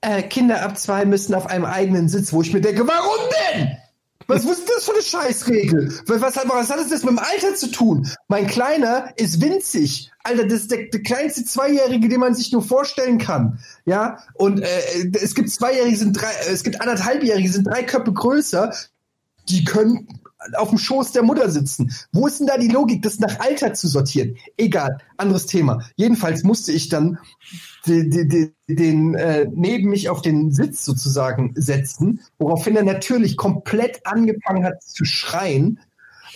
äh, Kinder ab zwei müssen auf einem eigenen Sitz, wo ich mir denke, warum denn? Was, was ist das für eine Scheißregel? Was, was, hat- was hat das mit dem Alter zu tun? Mein Kleiner ist winzig. Alter, das ist der, der kleinste Zweijährige, den man sich nur vorstellen kann. Ja, und äh, es gibt Zweijährige, sind drei, äh, es gibt anderthalbjährige, sind drei Köpfe größer. Die können auf dem Schoß der Mutter sitzen. Wo ist denn da die Logik, das nach Alter zu sortieren? Egal, anderes Thema. Jedenfalls musste ich dann die, die, die, den äh, neben mich auf den Sitz sozusagen setzen, woraufhin er natürlich komplett angefangen hat zu schreien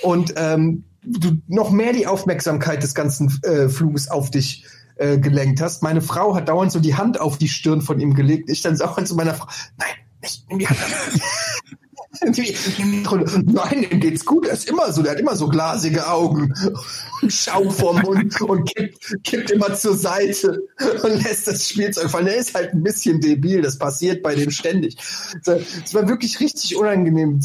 und ähm, du noch mehr die Aufmerksamkeit des ganzen äh, Fluges auf dich äh, gelenkt hast. Meine Frau hat dauernd so die Hand auf die Stirn von ihm gelegt. Ich dann sauer zu meiner Frau, nein, nicht, nimm die Hand. Nein, dem geht's gut, er ist immer so, der hat immer so glasige Augen und Schaum vorm Mund und kippt, kippt immer zur Seite und lässt das Spielzeug fallen. Er ist halt ein bisschen debil, das passiert bei dem ständig. Es war wirklich richtig unangenehm.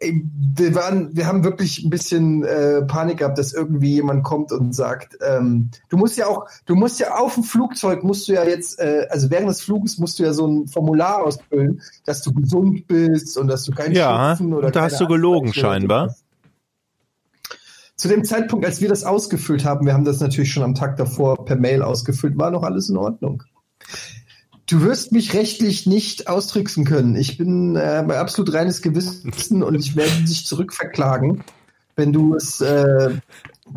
Wir waren, wir haben wirklich ein bisschen äh, Panik gehabt, dass irgendwie jemand kommt und sagt, ähm, du musst ja auch, du musst ja auf dem Flugzeug musst du ja jetzt, äh, also während des Fluges musst du ja so ein Formular ausfüllen, dass du gesund bist und dass du keinen ja, Schnupfen oder und da hast du gelogen scheinbar. Zu dem Zeitpunkt, als wir das ausgefüllt haben, wir haben das natürlich schon am Tag davor per Mail ausgefüllt, war noch alles in Ordnung. Du wirst mich rechtlich nicht austricksen können. Ich bin äh, bei absolut reines Gewissen und ich werde dich zurückverklagen, wenn du es äh,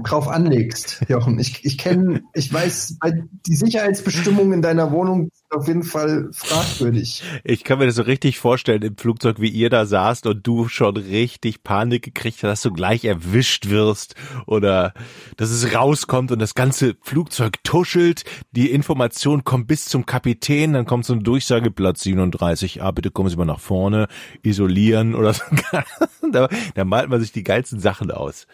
drauf anlegst, Jochen. Ich, ich kenne, ich weiß, die Sicherheitsbestimmungen in deiner Wohnung sind auf jeden Fall fragwürdig. Ich kann mir das so richtig vorstellen im Flugzeug, wie ihr da saßt und du schon richtig Panik gekriegt hast, dass du gleich erwischt wirst oder dass es rauskommt und das ganze Flugzeug tuschelt, die Information kommt bis zum Kapitän, dann kommt so ein Durchsageplatz 37, ah, bitte kommen Sie mal nach vorne, isolieren oder so. da, da malt man sich die geilsten Sachen aus.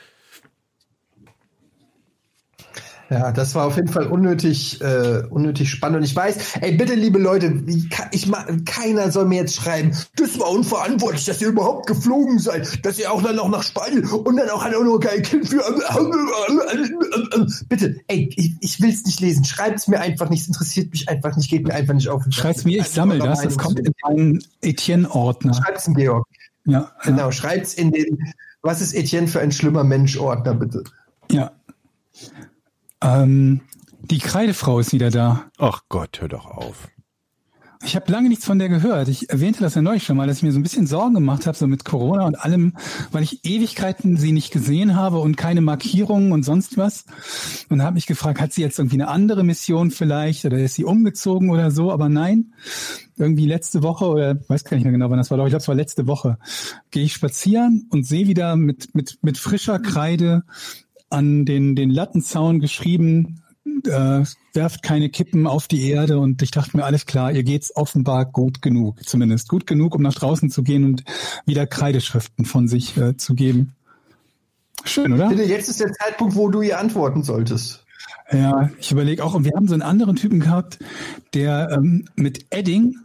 Ja, das war auf jeden Fall unnötig, äh, unnötig spannend. Und ich weiß, ey, bitte, liebe Leute, ich, ich, keiner soll mir jetzt schreiben, das war unverantwortlich, dass ihr überhaupt geflogen seid, dass ihr auch dann noch nach Spanien und dann auch, noch kein Kind für. bitte, ey, ich, ich will es nicht lesen. Schreibt es mir einfach nicht, es interessiert mich einfach nicht, geht mir einfach nicht auf. Schreibt mir, ich sammle das, das kommt in meinen Etienne-Ordner. Schreibt es in Georg. Ja. Genau, ja. schreibt es in den, was ist Etienne für ein schlimmer Mensch-Ordner, bitte. Ja. Ähm, die Kreidefrau ist wieder da. Ach Gott, hör doch auf. Ich habe lange nichts von der gehört. Ich erwähnte das ja neulich schon mal, dass ich mir so ein bisschen Sorgen gemacht habe, so mit Corona und allem, weil ich Ewigkeiten sie nicht gesehen habe und keine Markierungen und sonst was. Und habe mich gefragt, hat sie jetzt irgendwie eine andere Mission vielleicht oder ist sie umgezogen oder so? Aber nein, irgendwie letzte Woche oder weiß gar nicht mehr genau, wann das war. Doch ich glaube, es war letzte Woche. Gehe ich spazieren und sehe wieder mit mit mit frischer Kreide an den, den Lattenzaun geschrieben, äh, werft keine Kippen auf die Erde und ich dachte mir, alles klar, ihr geht's offenbar gut genug, zumindest gut genug, um nach draußen zu gehen und wieder Kreideschriften von sich äh, zu geben. Schön, oder? Bitte, jetzt ist der Zeitpunkt, wo du ihr antworten solltest. Ja, ich überlege auch, und wir haben so einen anderen Typen gehabt, der ähm, mit Edding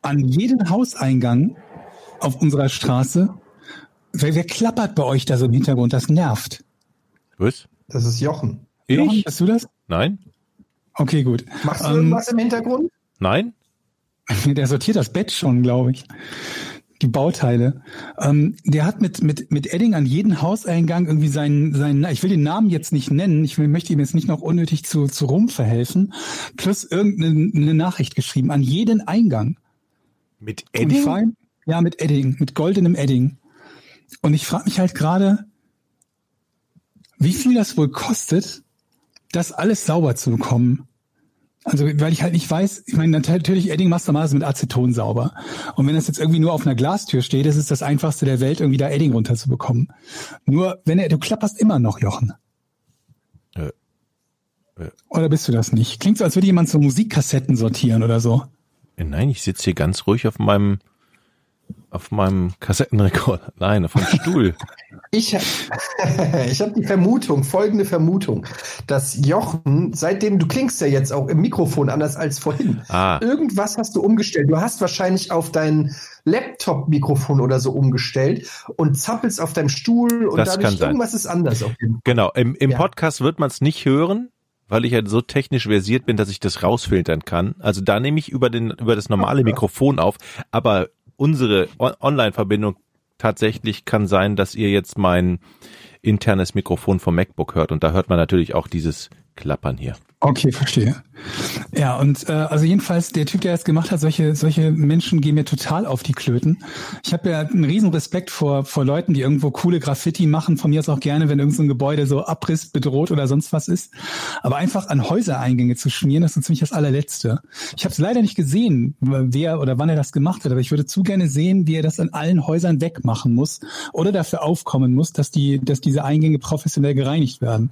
an jeden Hauseingang auf unserer Straße, wer, wer klappert bei euch da so im Hintergrund? Das nervt. Was? Das ist Jochen. Ich? Jochen, bist du das? Nein. Okay, gut. Machst du ähm, irgendwas im Hintergrund? Nein. Der sortiert das Bett schon, glaube ich. Die Bauteile. Ähm, der hat mit, mit, mit Edding an jeden Hauseingang irgendwie seinen, seinen, ich will den Namen jetzt nicht nennen, ich will, möchte ihm jetzt nicht noch unnötig zu, zu rum verhelfen, plus irgendeine Nachricht geschrieben, an jeden Eingang. Mit Edding? Ja, mit Edding, mit goldenem Edding. Und ich frage mich halt gerade, wie viel das wohl kostet, das alles sauber zu bekommen. Also, weil ich halt nicht weiß, ich meine, natürlich Edding machst du mal mit Aceton sauber. Und wenn das jetzt irgendwie nur auf einer Glastür steht, ist es das einfachste der Welt, irgendwie da Edding runterzubekommen. Nur, wenn er, du klapperst immer noch, Jochen. Äh, äh. Oder bist du das nicht? Klingt so, als würde jemand so Musikkassetten sortieren oder so. Äh, nein, ich sitze hier ganz ruhig auf meinem auf meinem Kassettenrekorder. Nein, auf meinem Stuhl. ich ich habe die Vermutung, folgende Vermutung, dass Jochen, seitdem du klingst ja jetzt auch im Mikrofon anders als vorhin, ah. irgendwas hast du umgestellt. Du hast wahrscheinlich auf dein Laptop-Mikrofon oder so umgestellt und zappelst auf deinem Stuhl und das dadurch irgendwas ist anders. Genau, im, im ja. Podcast wird man es nicht hören, weil ich halt so technisch versiert bin, dass ich das rausfiltern kann. Also da nehme ich über den über das normale Mikrofon auf, aber unsere Online-Verbindung tatsächlich kann sein, dass ihr jetzt mein internes Mikrofon vom MacBook hört und da hört man natürlich auch dieses Klappern hier. Okay, verstehe. Ja, und äh, also jedenfalls der Typ, der das gemacht hat, solche solche Menschen gehen mir total auf die Klöten. Ich habe ja einen riesen Respekt vor vor Leuten, die irgendwo coole Graffiti machen. Von mir aus auch gerne, wenn irgendein so Gebäude so Abriss bedroht oder sonst was ist. Aber einfach an Häusereingänge zu schmieren, das ist ziemlich das allerletzte. Ich habe es leider nicht gesehen, wer oder wann er das gemacht hat, aber ich würde zu gerne sehen, wie er das an allen Häusern wegmachen muss oder dafür aufkommen muss, dass die dass diese Eingänge professionell gereinigt werden.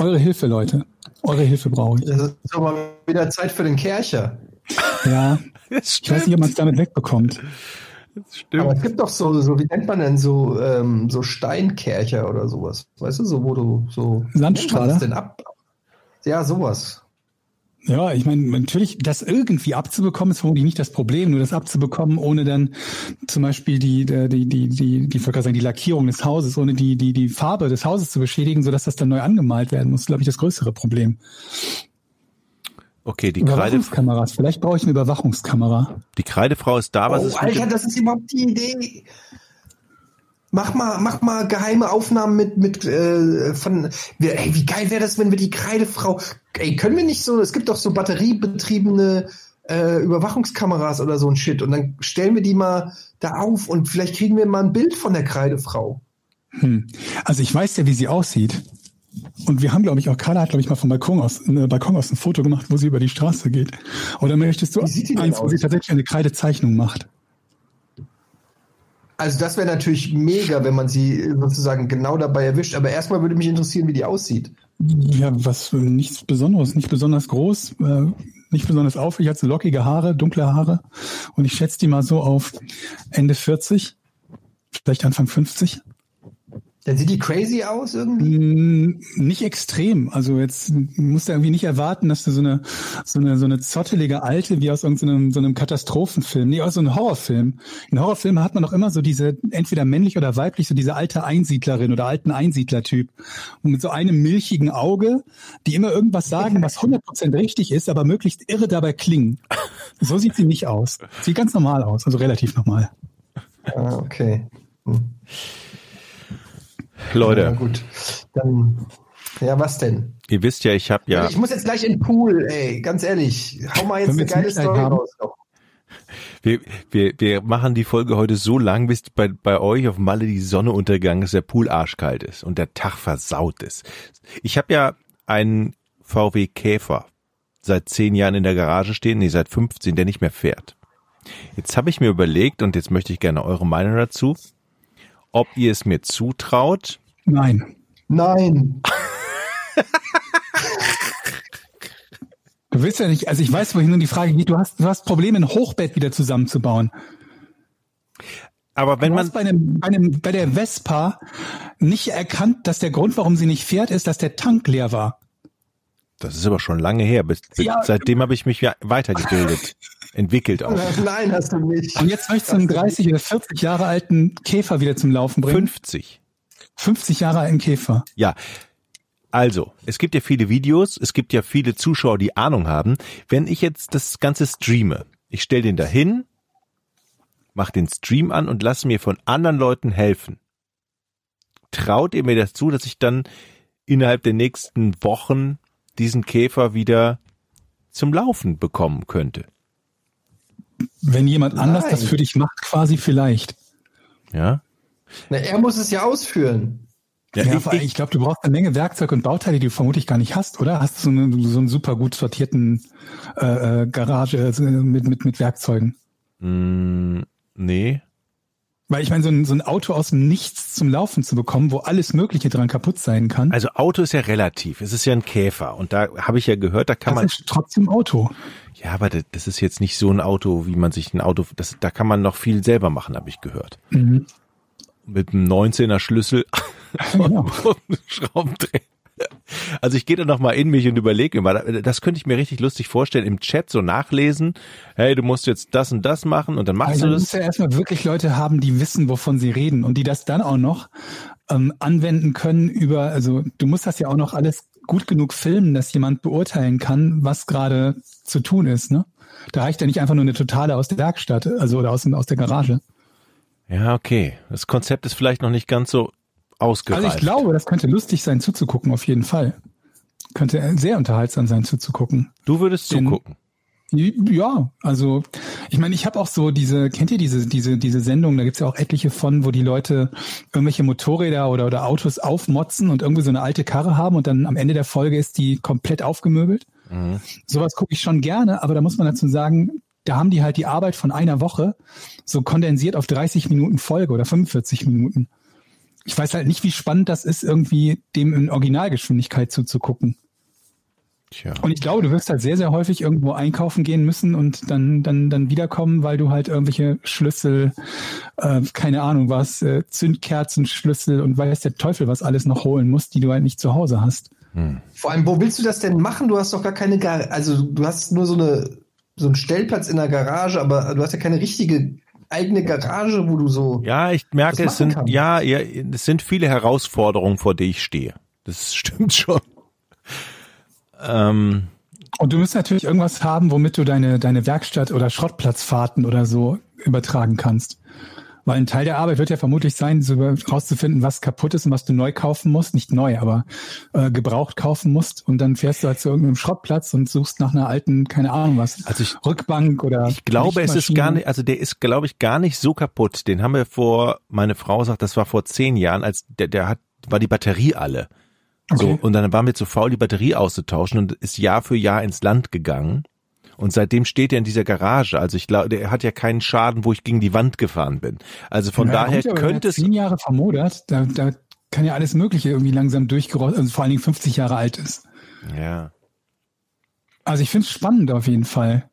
Eure Hilfe, Leute. Eure Hilfe brauche ich. Das ist doch mal wieder Zeit für den Kercher. Ja. Ich weiß nicht, ob man es damit wegbekommt. Stimmt. Aber es gibt doch so, so wie nennt man denn so, ähm, so Steinkercher oder sowas. Weißt du, so wo du so. Sandstrahler? denn ab? Ja, sowas. Ja, ich meine, natürlich, das irgendwie abzubekommen, ist vermutlich nicht das Problem, nur das abzubekommen, ohne dann zum Beispiel die, die, die, die, die, die, ich sagen, die Lackierung des Hauses, ohne die, die, die Farbe des Hauses zu beschädigen, sodass das dann neu angemalt werden muss, glaube ich, das größere Problem. Okay, die, Kreide, Überwachungskameras, vielleicht brauche ich eine Überwachungskamera. die Kreidefrau ist da. Was oh, ist Alter, das ist überhaupt die Idee. Mach mal, mach mal geheime Aufnahmen mit, mit, äh, von, ey, wie geil wäre das, wenn wir die Kreidefrau, ey, können wir nicht so, es gibt doch so batteriebetriebene, äh, Überwachungskameras oder so ein Shit und dann stellen wir die mal da auf und vielleicht kriegen wir mal ein Bild von der Kreidefrau. Hm. Also ich weiß ja, wie sie aussieht. Und wir haben, glaube ich, auch Carla hat, glaube ich, mal vom Balkon aus, äh, Balkon aus ein Foto gemacht, wo sie über die Straße geht. Oder möchtest du eins, wo aus? sie tatsächlich eine Kreidezeichnung macht? Also das wäre natürlich mega, wenn man sie sozusagen genau dabei erwischt. Aber erstmal würde mich interessieren, wie die aussieht. Ja, was für nichts Besonderes, nicht besonders groß, äh, nicht besonders auffällig, hat so lockige Haare, dunkle Haare. Und ich schätze die mal so auf Ende 40, vielleicht Anfang 50. Dann sieht die crazy aus irgendwie. Mm, Nicht extrem. Also jetzt musst du irgendwie nicht erwarten, dass du so eine so eine so eine zottelige alte wie aus irgendeinem so einem Katastrophenfilm, nee, aus so einem Horrorfilm. In Horrorfilmen hat man doch immer so diese entweder männlich oder weiblich so diese alte Einsiedlerin oder alten Einsiedlertyp und mit so einem milchigen Auge, die immer irgendwas sagen, was 100% richtig ist, aber möglichst irre dabei klingen. So sieht sie nicht aus. Sieht ganz normal aus, also relativ normal. Ah, okay. Hm. Ja, Leute, gut. Dann, ja, was denn? ihr wisst ja, ich habe ja, Ich muss jetzt gleich in den Pool, ey, ganz ehrlich. Hau mal jetzt eine geile Story haben? raus. noch. wir, wir, wir machen die Folge heute so lang, bis bei, bei euch auf Malle die Sonne untergegangen ist, der Pool arschkalt ist und der Tag versaut ist. Ich habe ja einen VW Käfer seit zehn Jahren in der Garage stehen, nee, seit 15, der nicht mehr fährt. Jetzt habe ich mir überlegt, und jetzt möchte ich gerne eure Meinung dazu, ob ihr es mir zutraut, Nein. Nein. Du willst ja nicht, also ich weiß, wohin nun die Frage geht, du hast, du hast Probleme, ein Hochbett wieder zusammenzubauen. aber wenn du man, hast bei, einem, bei, einem, bei der Vespa nicht erkannt, dass der Grund, warum sie nicht fährt, ist, dass der Tank leer war. das ist aber schon lange her, bis, Ja. seitdem habe ich mich ja weitergebildet, entwickelt auch. Nein, hast du nicht. Und jetzt möchtest du einen 30 oder 40 Jahre alten Käfer wieder zum Laufen bringen. 50. 50 Jahre alten Käfer. Ja. Also, es gibt ja viele Videos, es gibt ja viele Zuschauer, die Ahnung haben. Wenn ich jetzt das Ganze streame, ich stelle den dahin, mach den Stream an und lasse mir von anderen Leuten helfen. Traut ihr mir das zu, dass ich dann innerhalb der nächsten Wochen diesen Käfer wieder zum Laufen bekommen könnte? Wenn jemand anders das Nein. für dich macht, quasi vielleicht. Ja? Na, er muss es ja ausführen. Ja, Ja, ich, vor allem, ich, ich glaube, du brauchst eine Menge Werkzeug und Bauteile, die du vermutlich gar nicht hast, oder? Hast du so, eine, so einen super gut sortierten äh, äh, Garage äh, mit, mit, mit Werkzeugen? mh, nee. Weil ich meine, so ein, so ein Auto aus dem Nichts zum Laufen zu bekommen, wo alles Mögliche dran kaputt sein kann, Also Auto ist ja relativ. Es ist ja ein Käfer. Und da habe ich ja gehört, da kann das man. ist trotzdem Auto. Ja, aber das, ist jetzt nicht so ein Auto, wie man sich ein Auto. Das, da kann man noch viel selber machen, habe ich gehört. Mhm. Mit einem 19er Schlüssel Genau. und einem Schraubendreher. Also ich gehe da noch mal in mich und überlege mir, mal, das könnte ich mir richtig lustig vorstellen, im Chat so nachlesen, hey, du musst jetzt das und das machen und dann machst Also du du musst das. ja erstmal wirklich Leute haben, die wissen, wovon sie reden und die das dann auch noch ähm, anwenden können über, also du musst das ja auch noch alles gut genug filmen, dass jemand beurteilen kann, was gerade zu tun ist, ne? Da reicht ja nicht einfach nur eine totale aus der Werkstatt, also oder aus, aus der Garage. Ja, okay. Das Konzept ist vielleicht noch nicht ganz so ausgereift. Also ich glaube, das könnte lustig sein zuzugucken, auf jeden Fall. Könnte sehr unterhaltsam sein zuzugucken. Du würdest Den- zugucken. Ja, also ich meine, ich habe auch so diese, kennt ihr diese diese diese Sendung? Da gibt's ja auch etliche von, wo die Leute irgendwelche Motorräder oder oder Autos aufmotzen und irgendwie so eine alte Karre haben und dann am Ende der Folge ist die komplett aufgemöbelt. Sowas gucke ich schon gerne, aber da muss man dazu sagen, da haben die halt die Arbeit von einer Woche so kondensiert auf 30 Minuten Folge oder 45 Minuten. Ich weiß halt nicht, wie spannend das ist, irgendwie dem in Originalgeschwindigkeit zuzugucken. Tja. Und ich glaube, du wirst halt sehr, sehr häufig irgendwo einkaufen gehen müssen und dann, dann, dann wiederkommen, weil du halt irgendwelche Schlüssel, äh, keine Ahnung was, äh, Zündkerzenschlüssel und weiß der Teufel was alles noch holen musst, die du halt nicht zu Hause hast. Vor allem, wo willst du das denn machen? Du hast doch gar keine Gar also du hast nur so eine so einen Stellplatz in der Garage, aber du hast ja keine richtige eigene Garage, wo du so Ja, ich merke, es sind, kann. ja, ja, es sind viele Herausforderungen, vor denen ich stehe. Das stimmt schon. Ähm, Und du musst natürlich irgendwas haben, womit du deine, deine Werkstatt oder Schrottplatzfahrten oder so übertragen kannst. Weil ein Teil der Arbeit wird ja vermutlich sein, so rauszufinden, was kaputt ist und was du neu kaufen musst. Nicht neu, aber äh, gebraucht kaufen musst. Und dann fährst du halt zu irgendeinem Schrottplatz und suchst nach einer alten, keine Ahnung was, Also ich- Rückbank oder. ich glaube, es ist gar nicht, also der ist, glaube ich, gar nicht so kaputt. Den haben wir vor, meine Frau sagt, das war vor zehn Jahren, als der, der hat, war die Batterie alle. So, Okay. und dann waren wir zu faul, die Batterie auszutauschen und ist Jahr für Jahr ins Land gegangen. Und seitdem steht er in dieser Garage. Also ich glaube, der hat ja keinen Schaden, wo ich gegen die Wand gefahren bin. Also von Ja, daher gut, er könnte es, Zehn Jahre vermodert, da, da kann ja alles Mögliche irgendwie langsam durchgerollt, also vor allen Dingen 50 Jahre alt ist. ja. Also ich finde es spannend auf jeden Fall.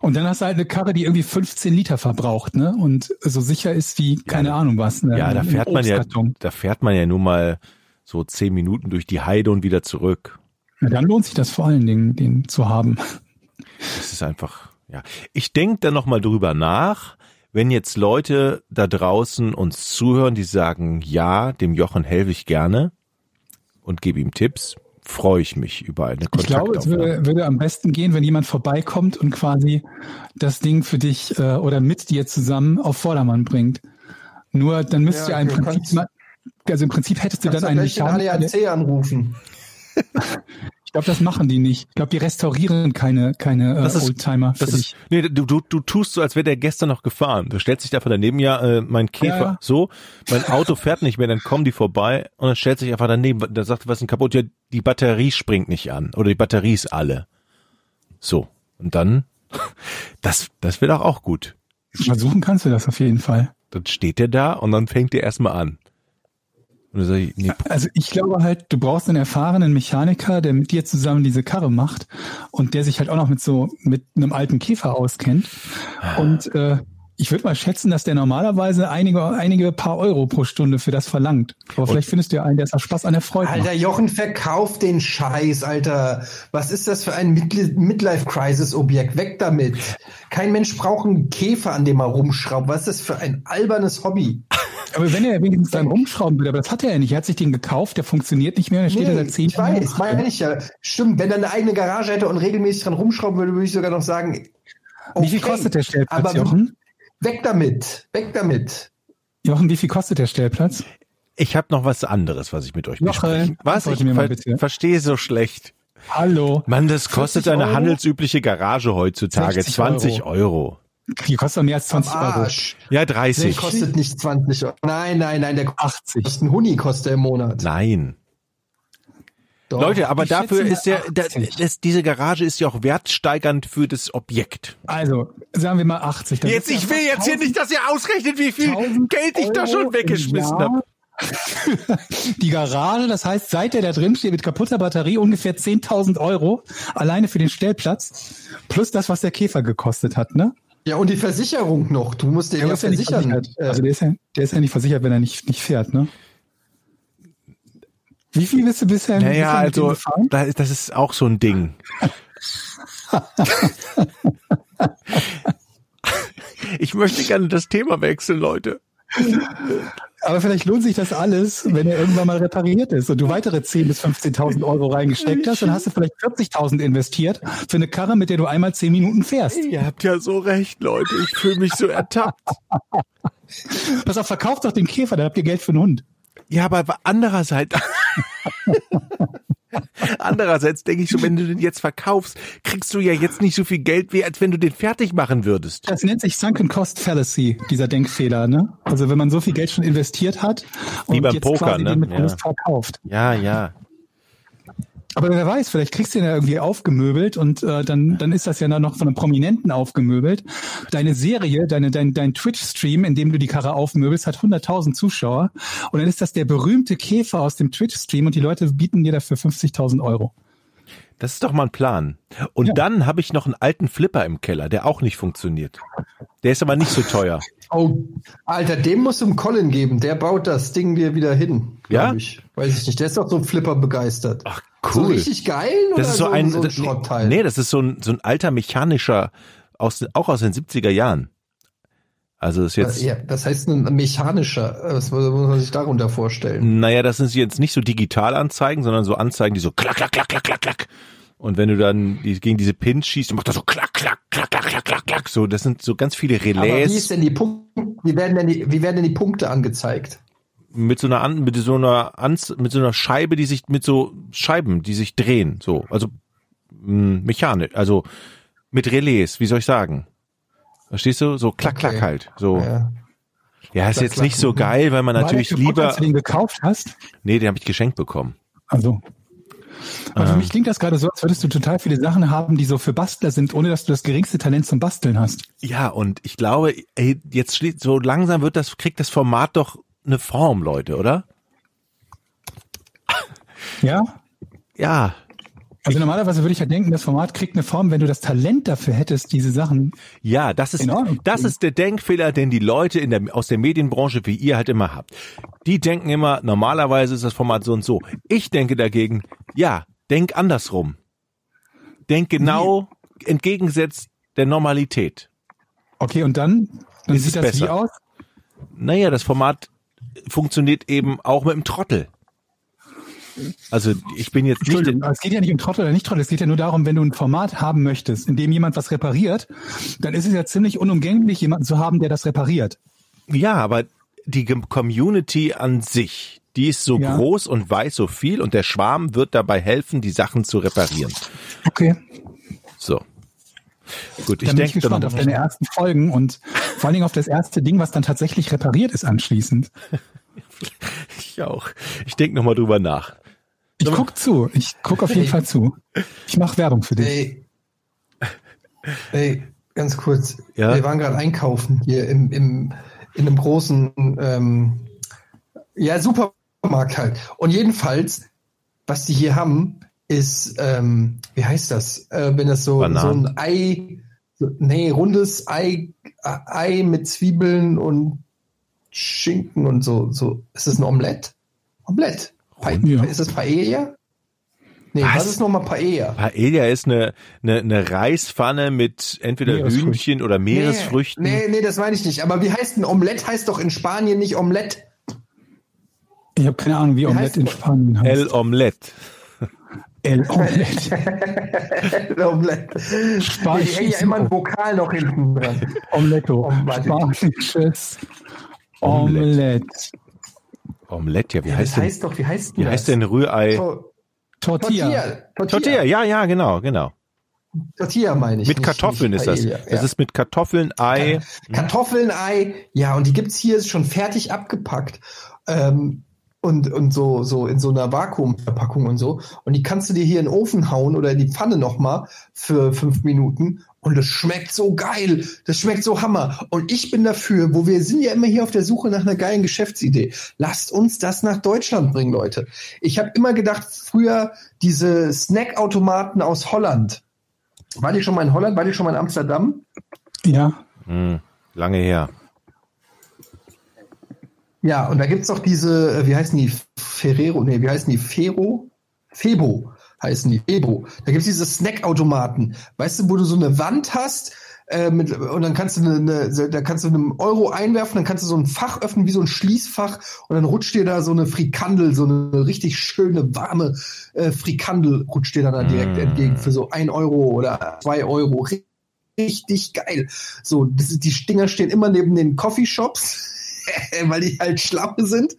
Und dann hast du halt eine Karre, die irgendwie 15 Liter verbraucht, ne? Und so sicher ist wie, keine Ahnung was. Ne? Ja, da fährt man ja, da fährt man ja nur mal so zehn Minuten durch die Heide und wieder zurück. Ja, dann lohnt sich das vor allen Dingen, den zu haben. Das ist einfach, ja. Ich denke da nochmal drüber nach, wenn jetzt Leute da draußen uns zuhören, die sagen, ja, dem Jochen helfe ich gerne und gebe ihm Tipps, freue ich mich über eine Ich glaube, es Kontaktaufnahme. würde, würde am besten gehen, wenn jemand vorbeikommt und quasi das Ding für dich äh, oder mit dir zusammen auf Vordermann bringt. Nur dann müsst Ja, ihr im du Prinzip also im Prinzip hättest du dann du einen der- ADAC anrufen. Ich glaube, das machen die nicht. Ich glaube, die restaurieren keine, keine äh, Das ist- Oldtimer für Das ist, nee, du, du, du tust so, als wäre der gestern noch gefahren. Du stellst dich da von daneben, ja, äh, mein Käfer, Ja, ja. so, mein Auto fährt nicht mehr, dann kommen die vorbei und dann stellt sich einfach daneben, dann sagt, was ist denn kaputt? Ja, die Batterie springt nicht an oder die Batterie ist alle. So. Und dann, das, das wird auch, auch gut. Versuchen kannst du das auf jeden Fall. Dann steht der da und dann fängt der erstmal an. Ich, nee, Also ich glaube halt, du brauchst einen erfahrenen Mechaniker, der mit dir zusammen diese Karre macht und der sich halt auch noch mit so mit einem alten Käfer auskennt. Und äh, ich würde mal schätzen, dass der normalerweise einige einige paar Euro pro Stunde für das verlangt. Aber vielleicht findest du ja einen, der aus Spaß an der Freude Alter, macht. Jochen, verkauf den Scheiß, Alter. Was ist das für ein Midli- Midlife-Crisis-Objekt? Weg damit. Kein Mensch braucht einen Käfer, an dem er rumschraubt. Was ist das für ein albernes Hobby? Aber wenn er wenigstens dann rumschrauben will, aber das hat er ja nicht. Er hat sich den gekauft, der funktioniert nicht mehr, der steht da seit zehn ich weiß, meine ich ja. Stimmt, wenn er eine eigene Garage hätte und regelmäßig dran rumschrauben würde, würde ich sogar noch sagen, Wie viel okay, kostet der Stellplatz, aber Jochen? Weg damit, weg damit. Jochen, wie viel kostet der Stellplatz? ich habe noch was anderes, was ich mit euch Jochen, besprechen. Was? Ich ver verstehe so schlecht. Hallo. Mann, das kostet 40 eine Euro? handelsübliche Garage heutzutage. 60 20 Euro. Die kostet mehr als 20 Euro. Ja, Der 30. kostet nicht 20 Euro. Nein, nein, nein, der 80. kostet einen Huni kostet im Monat. Nein. Doch. Leute, aber dafür ist ja, mal da, 80. das, diese Garage ist ja auch wertsteigernd für das Objekt. Also, sagen wir mal 80. Das Jetzt, ich will jetzt hier 1000 nicht, dass ihr ausrechnet, wie viel 1000 Geld ich da schon weggeschmissen habe. Die Garage, das heißt, seit der da drin steht mit kaputter Batterie ungefähr 10.000 Euro alleine für den Stellplatz plus das, was der Käfer gekostet hat, ne? Ja, und die Versicherung noch. Du musst den Der ja ja nicht versichern. versichert. Äh, Also der ist ja, der ist ja nicht versichert, wenn er nicht, nicht fährt, ne? Wie viel bist du bisher? Naja, also, gefahren? da ist- das ist auch so ein Ding. ich möchte gerne das Thema wechseln, Leute. Aber vielleicht lohnt sich das alles, wenn er irgendwann mal repariert ist und du weitere 10.000 bis 15.000 Euro reingesteckt hast, dann hast du vielleicht 40.000 investiert für eine Karre, mit der du einmal 10 Minuten fährst. Ihr habt ja so recht, Leute. Ich fühle mich so ertappt. Pass auf, verkauft doch den Käfer, da habt ihr Geld für einen Hund. Ja, aber andererseits, andererseits denke ich so, wenn du den jetzt verkaufst, kriegst du ja jetzt nicht so viel Geld, wie als wenn du den fertig machen würdest. Das nennt sich Sunken Cost Fallacy, dieser Denkfehler, ne? Also wenn man so viel Geld schon investiert hat und Wie beim jetzt Poker, quasi ne? den mit Ja. Verkauft. Ja, ja. Aber wer weiß, vielleicht kriegst du den ja irgendwie aufgemöbelt und äh, dann, dann ist das ja dann noch von einem Prominenten aufgemöbelt. Deine Serie, deine, dein, dein Twitch-Stream, in dem du die Karre aufmöbelst, hat 100.000 Zuschauer und dann ist das der berühmte Käfer aus dem Twitch-Stream und die Leute bieten dir dafür 50.000 Euro. Das ist doch mal ein Plan. Und Ja. dann habe ich noch einen alten Flipper im Keller, der auch nicht funktioniert. Der ist aber nicht so teuer. Oh, Alter, dem muss um Colin geben. Der baut das Ding dir wieder hin. Ja? Ich. Weiß ich nicht. Der ist doch so Flipper begeistert. Ach, So cool. richtig geil oder das ist so ein, so ein Schrottteil? Nee, das ist so ein, so ein alter mechanischer, aus, auch aus den 70er Jahren. Also ist jetzt, ja, das heißt ein mechanischer. äh, Was muss man sich darunter vorstellen? naja, das sind jetzt nicht so Digitalanzeigen, sondern so Anzeigen, die so klack, klack, klack, klack, klack, klack. Und wenn du dann gegen diese Pins schießt, macht das so klack, klack, klack, klack, klack, klack, klack. So, das sind so ganz viele Aber wie Relais ist denn die Punkte? Wie werden denn die, wie werden denn die Punkte angezeigt? Mit so einer An mit so einer Anz mit so einer Scheibe, die sich mit so Scheiben, die sich drehen, so, also mh, mechanisch, also mit Relais, wie soll ich sagen? Verstehst du? So klack klack Okay. halt, so. Ja, Ja. ist Klack, jetzt klack, nicht so geil, weil man natürlich kaputt, lieber Als du den gekauft hast? Nee, den habe ich geschenkt bekommen. Also. Aber für mich klingt das gerade so, als würdest du total viele Sachen haben, die so für Bastler sind, ohne dass du das geringste Talent zum Basteln hast. Ja, und ich glaube, ey, jetzt so langsam wird das kriegt das Format doch eine Form, Leute, oder? Ja? Ja, Also normalerweise würde ich ja denken, das Format kriegt eine Form, wenn du das Talent dafür hättest, diese Sachen. Ja, das ist, das ist der Denkfehler, den die Leute in der, aus der Medienbranche wie ihr halt immer habt. Die denken immer, normalerweise ist das Format so und so. Ich denke dagegen, ja, denk andersrum. Denk genau entgegengesetzt der Normalität. Okay, und dann, dann Ist sieht das wie besser? aus? Naja, das Format funktioniert eben auch mit dem Trottel. Also ich bin jetzt nicht, es geht ja nicht um Trottel oder nicht Trottel. Es geht ja nur darum, wenn du ein Format haben möchtest, in dem jemand was repariert, dann ist es ja ziemlich unumgänglich, jemanden zu haben, der das repariert. ja, aber die Community an sich, die ist so Ja. groß und weiß so viel und der Schwarm wird dabei helfen, die Sachen zu reparieren. Okay. Gut, ich denke gespannt auf deine ersten Folgen und vor allen Dingen auf das erste Ding, was dann tatsächlich repariert ist anschließend. ich auch. Ich denke nochmal drüber nach. Ich guck zu. Ich guck auf jeden Fall zu. Ich mache Werbung für dich. Ey, ey, ganz kurz. Ja? Wir waren gerade einkaufen hier im, im, in einem großen ähm, ja, Supermarkt halt. Und jedenfalls, was die hier haben, ist, ähm, wie heißt das? Äh, wenn das so, so ein Ei, so, nee, rundes Ei, äh, Ei mit Zwiebeln und Schinken und so. so. Ist das ein Omelett? Omelett. Pa Ja. Ist das Paella? Nee, Was? was, ist nochmal Paella? Paella ist eine, eine, eine Reispfanne mit entweder. Hühnchen oder Meeresfrüchten. Nee, nee, nee, das meine ich nicht. Aber wie heißt ein Omelett? Heißt doch in Spanien nicht Omelett. Ich habe keine Ahnung, wie Omelette heißt in? Spanien heißt. El Omelette. El Omelette. Omelett. Spanisch Ich hänge ja immer ein. Vokal noch hinten dran. Omeletto. Omelette. Spanisches Omelette. Omelette. Omelette, ja, wie Das heißt denn, heißt doch, wie heißt wie denn heißt das? denn Rührei? To- Tortilla. Tortilla. Tortilla, ja, ja, genau, genau. Tortilla meine ich. Mit nicht- Kartoffeln nicht ist das. Paella, Das ja. ist mit Kartoffeln, Ei. Kartoffeln, Ei, ja, und die gibt's hier schon fertig abgepackt. Ähm, und, und so, so in so einer Vakuumverpackung und so. Und die kannst du dir hier in den Ofen hauen oder in die Pfanne nochmal für fünf Minuten. Und das schmeckt so geil. Das schmeckt so Hammer. Und ich bin dafür, wo wir sind ja immer hier auf der Suche nach einer geilen Geschäftsidee. Lasst uns das nach Deutschland bringen, Leute. Ich habe immer gedacht, früher diese Snackautomaten aus Holland. War die schon mal in Holland? War die schon mal in Amsterdam? Ja. Hm, lange her. Ja, und da gibt's doch diese, äh, wie heißen die, Ferrero, nee, wie heißen die, Fero? Febo heißen die, Febo. Da gibt's diese Snackautomaten, weißt du, wo du so eine Wand hast, äh, mit, und dann kannst du eine, eine, da kannst du einen Euro einwerfen, dann kannst du so ein Fach öffnen, wie so ein Schließfach, und dann rutscht dir da so eine Frikandel, so eine richtig schöne, warme äh, Frikandel rutscht dir dann da direkt Mm. entgegen für so ein Euro oder zwei Euro. Richtig geil. So, das ist, die Stinger stehen immer neben den Coffeeshops. weil die halt schlappe sind.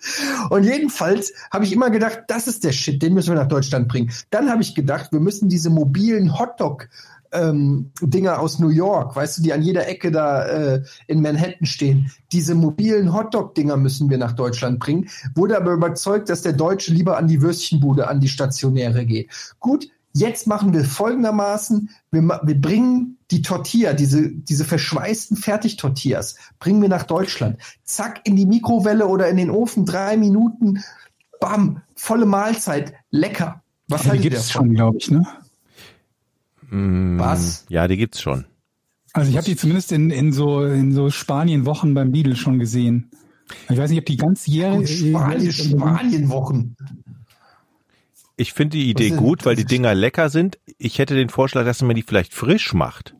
Und jedenfalls habe ich immer gedacht, das ist der Shit, den müssen wir nach Deutschland bringen. Dann habe ich gedacht, wir müssen diese mobilen Hotdog ähm, Dinger aus New York, weißt du, die an jeder Ecke da äh, in Manhattan stehen. Diese mobilen Hotdog-Dinger müssen wir nach Deutschland bringen. Wurde aber überzeugt, dass der Deutsche lieber an die Würstchenbude, an die Stationäre geht. Gut, jetzt machen wir folgendermaßen, wir, wir bringen die Tortilla, diese, diese verschweißten Fertigtortillas, bringen wir nach Deutschland. Zack, in die Mikrowelle oder in den Ofen, drei Minuten, bam, volle Mahlzeit, lecker. Was Aber die gibt es schon, glaube ich, ne? Was? Ja, die gibt's schon. Also ich habe die zumindest in, in so in so Spanien-Wochen beim Lidl schon gesehen. Ich weiß nicht, ob die ganz jährlich. Spanien, Spanien-Wochen. Ich finde die Idee gut, weil die Dinger lecker sind. Ich hätte den Vorschlag, dass man die vielleicht frisch macht.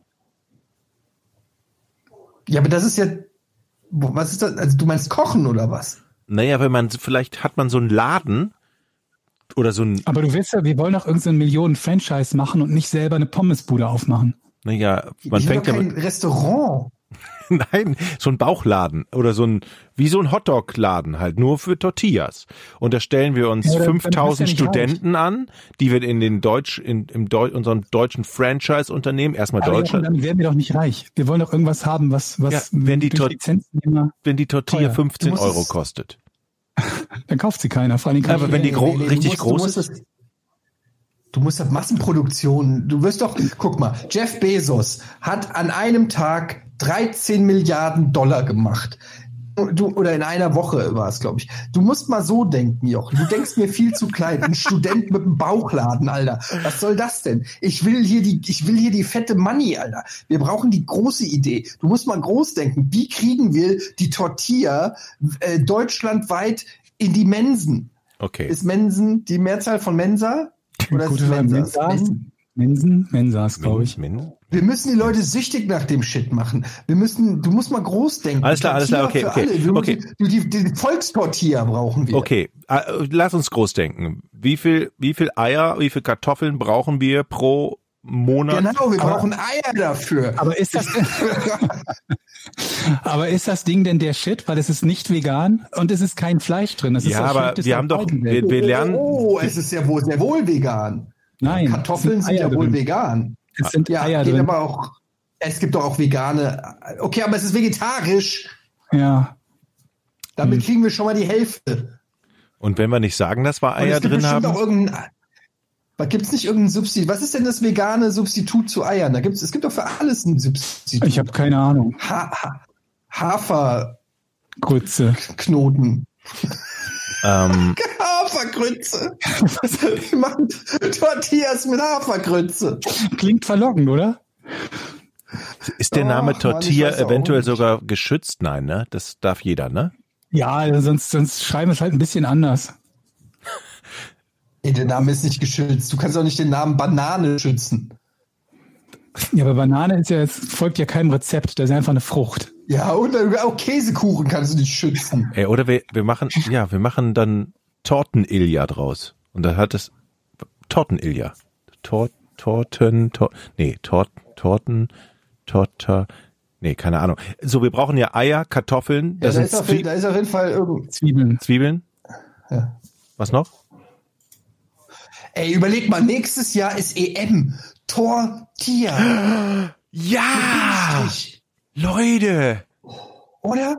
Ja, aber das ist ja, was ist das? Also du meinst kochen oder was? Naja, wenn man, vielleicht hat man so einen Laden oder so ein, Aber du willst ja, wir wollen doch irgendein so ein Millionen-Franchise machen und nicht selber eine Pommesbude aufmachen. naja, man ich fängt doch ja kein mit, Restaurant. nein, so ein Bauchladen oder so ein, wie so ein Hotdog-Laden halt, nur für Tortillas. Und da stellen wir uns Ja, dann- dann bist 5000 du ja Studenten an, die wir in den Deutsch, in, im Deu unserem deutschen Franchise-Unternehmen, erstmal Aber Deutschland, damit werden wir doch nicht reich. Wir wollen doch irgendwas haben, was, was wenn die Tor- wenn die Tortilla Teuer. 15 Du musst Euro kostet. dann kauft sie keiner. Vor allem Aber wenn die gro- richtig musst, groß ist? Du musst das Massenproduktion, du wirst doch, guck mal, Jeff Bezos hat an einem Tag 13 Milliarden Dollar gemacht. Du, oder in einer Woche war es, glaube ich. Du musst mal so denken, Jochen. Du denkst mir viel zu klein. Ein Student mit einem Bauchladen, Alter. Was soll das denn? Ich will hier die, ich will hier die fette Money, Alter. Wir brauchen die große Idee. Du musst mal groß denken. Wie kriegen wir die Tortilla äh, deutschlandweit in die Mensen? Okay. Ist Mensen die Mehrzahl von Mensa? Oder ist Gute es. Mensas? Mensen? Mensas, glaube ich. Min- Wir müssen die Leute süchtig nach dem Shit machen. Wir müssen, du musst mal groß denken. Alles klar, alles klar, okay, okay, okay. Die, die, die Volkstortilla brauchen wir. Okay, äh, lass uns groß denken. Wie viel, wie viel Eier, wie viel Kartoffeln brauchen wir pro Monat? Genau, wir brauchen Eier dafür. Aber ist das, aber ist das Ding denn der Shit? Weil es ist nicht vegan und es ist kein Fleisch drin. Das ist Ja, aber wir haben doch, wir, wir lernen, Oh, es ist ja wohl sehr wohl vegan. Nein, Kartoffeln es sind ja wohl drin. vegan. Es sind Ja, Eier drin. aber auch. Es gibt doch auch vegane. Okay, aber es ist vegetarisch. Ja. Damit Hm. kriegen wir schon mal die Hälfte. und wenn wir nicht sagen, dass wir Eier es gibt drin haben, auch irgendein. Was gibt's nicht irgendein Substitut? Was ist denn das vegane Substitut zu Eiern? Da gibt's, es gibt doch für alles ein Substitut. Ich habe keine Ahnung. ha ha Haferknoten. Grütze. ähm, Hafergrütze. Wir machen Tortillas mit Hafergrütze. Klingt verlockend, oder? ist der Ach, Name Mann, ich Tortilla auch eventuell sogar geschützt? Nein, ne? Das darf jeder, ne? Ja, sonst, sonst schreiben wir es halt ein bisschen anders. Ey, der Name ist nicht geschützt. Du kannst auch nicht den Namen Banane schützen. Ja, aber Banane ist ja, es folgt ja keinem Rezept. Das ist einfach eine Frucht. Ja, und dann- auch Käsekuchen kannst du nicht schützen. Ey, oder wir, wir machen, ja, wir machen dann Tortenilja draus. Und da hat es Tortenilja. Tor, Torten, Tor, nee, Tort, Torten, Torta, nee, keine Ahnung. So, wir brauchen ja Eier, Kartoffeln, Ja, das da, sind ist auf, da ist auf jeden Fall irgend. Zwiebeln. Zwiebeln. Ja. Was noch? Ey, überleg mal, nächstes Jahr ist EM. Tortilla. Ja! Leute! Oder?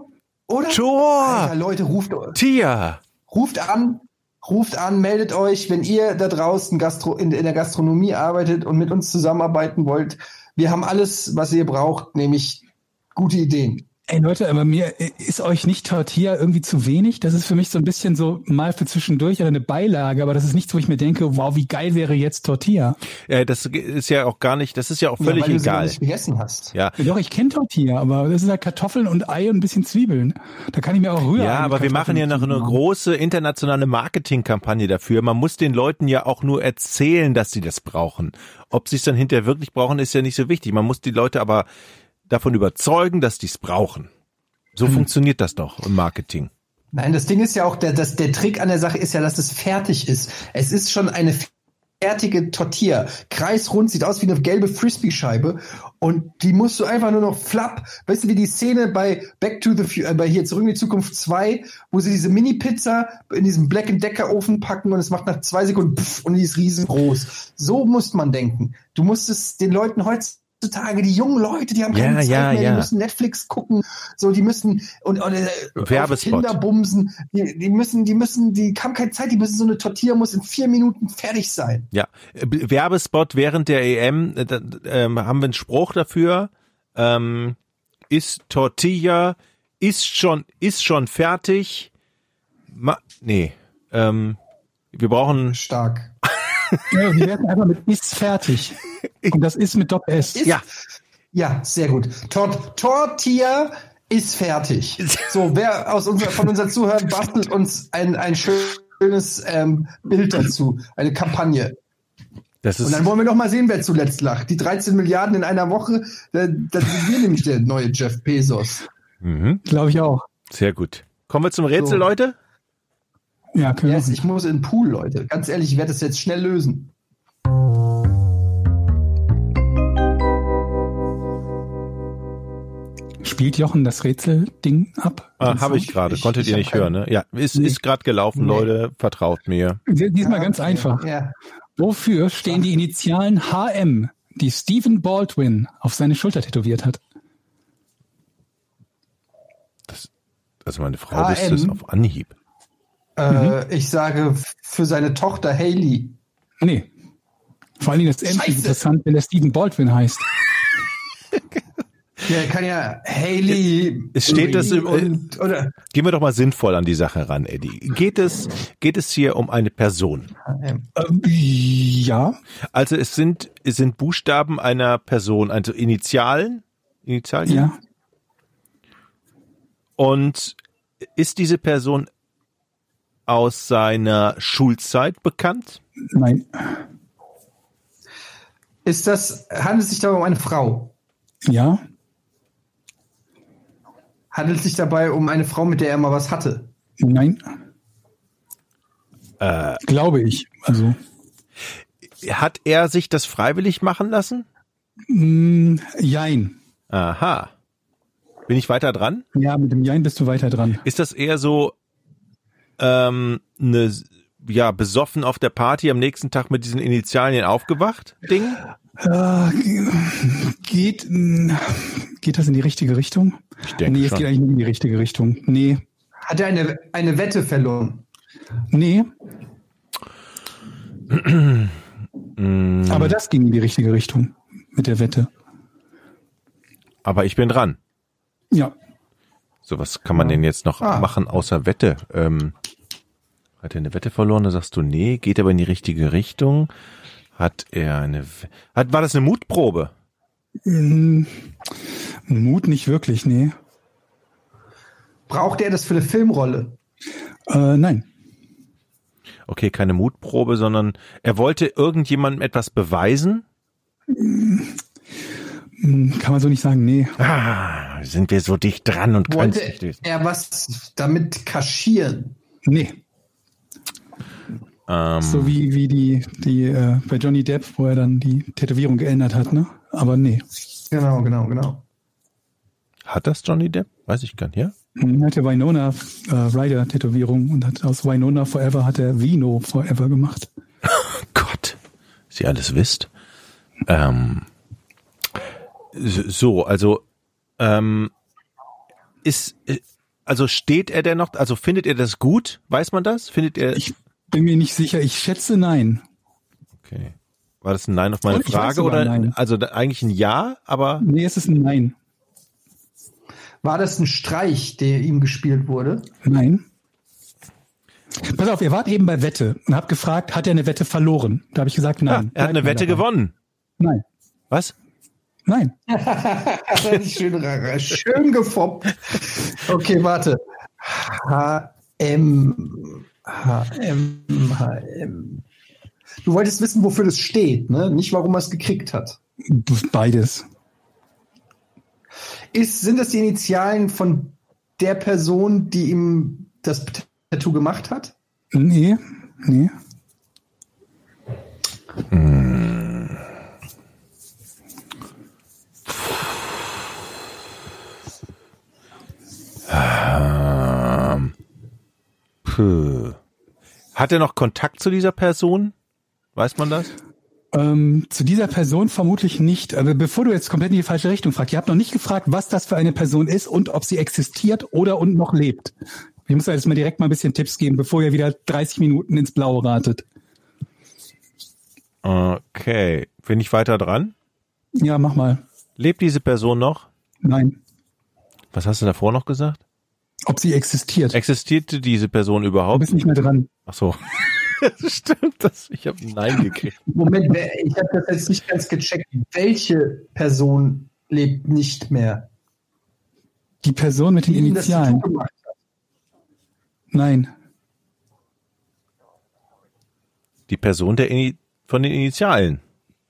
Oder? Tor! Alter, Leute, ruft, Tia! ruft an, ruft an, meldet euch, wenn ihr da draußen Gastro, in, in der Gastronomie arbeitet und mit uns zusammenarbeiten wollt. Wir haben alles, was ihr braucht, nämlich gute Ideen. Ey Leute, aber mir ist euch nicht Tortilla irgendwie zu wenig? Das ist für mich so ein bisschen so mal für zwischendurch oder eine Beilage, aber das ist nichts, wo ich mir denke, wow, wie geil wäre jetzt Tortilla. Äh, das ist ja auch gar nicht, das ist ja auch Ja, völlig weil du sie noch egal. nicht gegessen hast. Ja. Ja, doch, ich kenne Tortilla, aber das ist halt Kartoffeln und Ei und ein bisschen Zwiebeln. Da kann ich mir auch rühren. Ja, aber wir machen ja noch eine große internationale Marketingkampagne dafür. Man muss den Leuten ja auch nur erzählen, dass sie das brauchen. Ob sie es dann hinterher wirklich brauchen, ist ja nicht so wichtig. Man muss die Leute aber davon überzeugen, dass die es brauchen. So Hm. funktioniert das doch im Marketing. Nein, das Ding ist ja auch, der, das, der Trick an der Sache ist ja, dass es fertig ist. Es ist schon eine fertige Tortilla. Kreisrund, sieht aus wie eine gelbe Frisbee-Scheibe. Und die musst du einfach nur noch flapp. Weißt du, wie die Szene bei Back to the Future, äh, bei hier Zurück in die Zukunft 2, wo sie diese Mini-Pizza in diesem Black Decker Ofen packen und es macht nach zwei Sekunden pff, und die ist riesengroß. So muss man denken. Du musst es den Leuten heutzutage, die jungen Leute, die haben keine Ja, Zeit ja, mehr, ja. die müssen Netflix gucken, so, die müssen und, und äh, Werbespot. Tinder bumsen, die, die müssen, die müssen, die haben keine Zeit, die müssen so eine Tortilla muss in vier Minuten fertig sein. Ja, Äh, Werbespot während der EM, äh, da, ähm, haben wir einen Spruch dafür. Ähm, ist Tortilla, ist schon, ist schon fertig. Ma nee, ähm, wir brauchen, Stark. Ja, wir werden einfach mit ist fertig. Und das ist mit Doppel S. Ist, Ja. Ja, sehr gut. Tort Tortilla ist fertig. So, wer aus unser, von unseren Zuhörern bastelt uns ein, ein schönes ähm, Bild dazu, eine Kampagne. Das Und dann wollen wir noch mal sehen, wer zuletzt lacht. Die 13 Milliarden in einer Woche, da, da sind wir nämlich der neue Jeff Bezos. mhm, Glaube ich auch. sehr gut. Kommen wir zum Rätsel, So. Leute? Ja, können wir Yes, ich muss in den Pool, Leute. Ganz ehrlich, ich werde das jetzt schnell lösen. Spielt Jochen das Rätselding ab? Ah, Habe ich gerade. Konntet ich ihr nicht hören, ne? Ja, ist, Nee. ist gerade gelaufen, Nee. Leute. Vertraut mir. Diesmal ganz einfach. Ja. Wofür stehen die Initialen HM, die Stephen Baldwin auf seine Schulter tätowiert hat? Also meine Frau wüsste es auf Anhieb. Äh, ich sage für seine Tochter Haley. Nee. Vor allen Dingen das M ist interessant, wenn der Stephen Baldwin heißt. Der kann ja Haley. Es steht das im- und, oder Gehen wir doch mal sinnvoll an die Sache ran, Eddie. Geht es, geht es hier um eine Person? HM. Ähm, ja. Also es sind, es sind Buchstaben einer Person, also Initialen, Initialien. Ja. Und ist diese Person aus seiner Schulzeit bekannt? Nein. Ist das, handelt es sich dabei um eine Frau? Ja. Handelt es sich dabei um eine Frau, mit der er mal was hatte? Nein. Äh, Glaube ich. Also. hat er sich das freiwillig machen lassen? Mh, Jein. Aha. Bin ich weiter dran? Ja, mit dem Jein bist du weiter dran. Ist das eher so ähm, eine ja besoffen auf der Party am nächsten Tag mit diesen Initialien aufgewacht Ding? Äh, geht, mh, geht das in die richtige Richtung? Ich denke nee, es schon. geht eigentlich nicht in die richtige Richtung. Nee. Hat er eine, eine Wette verloren? Nee. Mm, Aber das ging in die richtige Richtung mit der Wette. aber ich bin dran. Ja. So, was kann man denn jetzt noch Ah. machen außer Wette? Ähm, hat er eine Wette verloren? Da sagst du, nee, geht aber in die richtige Richtung. Hat er eine, hat, war das eine Mutprobe? Mm, Mut nicht wirklich, nee. Braucht er das für eine Filmrolle? Äh, nein. Okay, keine Mutprobe, sondern er wollte irgendjemandem etwas beweisen. Mm, Kann man so nicht sagen, nee. Ah, sind wir so dicht dran und können Wollte nicht wissen. er was damit kaschieren? Nee. Ähm, So wie, wie die, die äh, bei Johnny Depp, wo er dann die Tätowierung geändert hat, ne? Aber nee. Genau, genau, genau. hat das Johnny Depp? Weiß ich gar nicht, ja? Er hatte Winona äh, Ryder Tätowierung und hat aus Winona Forever hat er Vino Forever gemacht. Gott, Sie alles wisst. Ähm, so, also ähm, ist äh, also steht er denn noch? Also findet ihr das gut? Weiß man das? Findet ihr? Ich bin mir nicht sicher. Ich schätze nein. okay. War das ein Nein auf meine Ich Frage oder Nein. also eigentlich ein Ja, aber Nee, es ist ein Nein. War das ein Streich, der ihm gespielt wurde? Nein. Pass auf, ihr wart eben bei Wette und habt gefragt, hat er eine Wette verloren? Da habe ich gesagt, ja, nein. er hat eine Wette dabei. gewonnen. Nein. Was? Nein. schön, schön gefoppt. Okay, warte. HM. HM. HM. Du wolltest wissen, wofür das steht, ne? Nicht, warum er es gekriegt hat. Beides. Ist, sind das die Initialen von der Person, die ihm das Tattoo gemacht hat? Nee, nee. Ähm, puh. Hat er noch Kontakt zu dieser Person? Weiß man das? Ähm, zu dieser Person vermutlich nicht. Aber bevor du jetzt komplett in die falsche Richtung fragst, ihr habt noch nicht gefragt, was das für eine Person ist und ob sie existiert oder und noch lebt. Ich muss jetzt mal direkt mal ein bisschen Tipps geben, bevor ihr wieder 30 Minuten ins Blaue ratet. Okay. Bin ich weiter dran? Ja, mach mal. Lebt diese Person noch? Nein. Was hast du davor noch gesagt? Ob sie existiert. Existierte diese Person Du überhaupt? bist nicht mehr dran. Ach so. Stimmt, das, ich habe Nein gekriegt. Moment, ich habe das jetzt nicht ganz gecheckt. Welche Person lebt nicht mehr? Die Person mit den das Initialen. Nein. Die Person der Ini von den Initialen,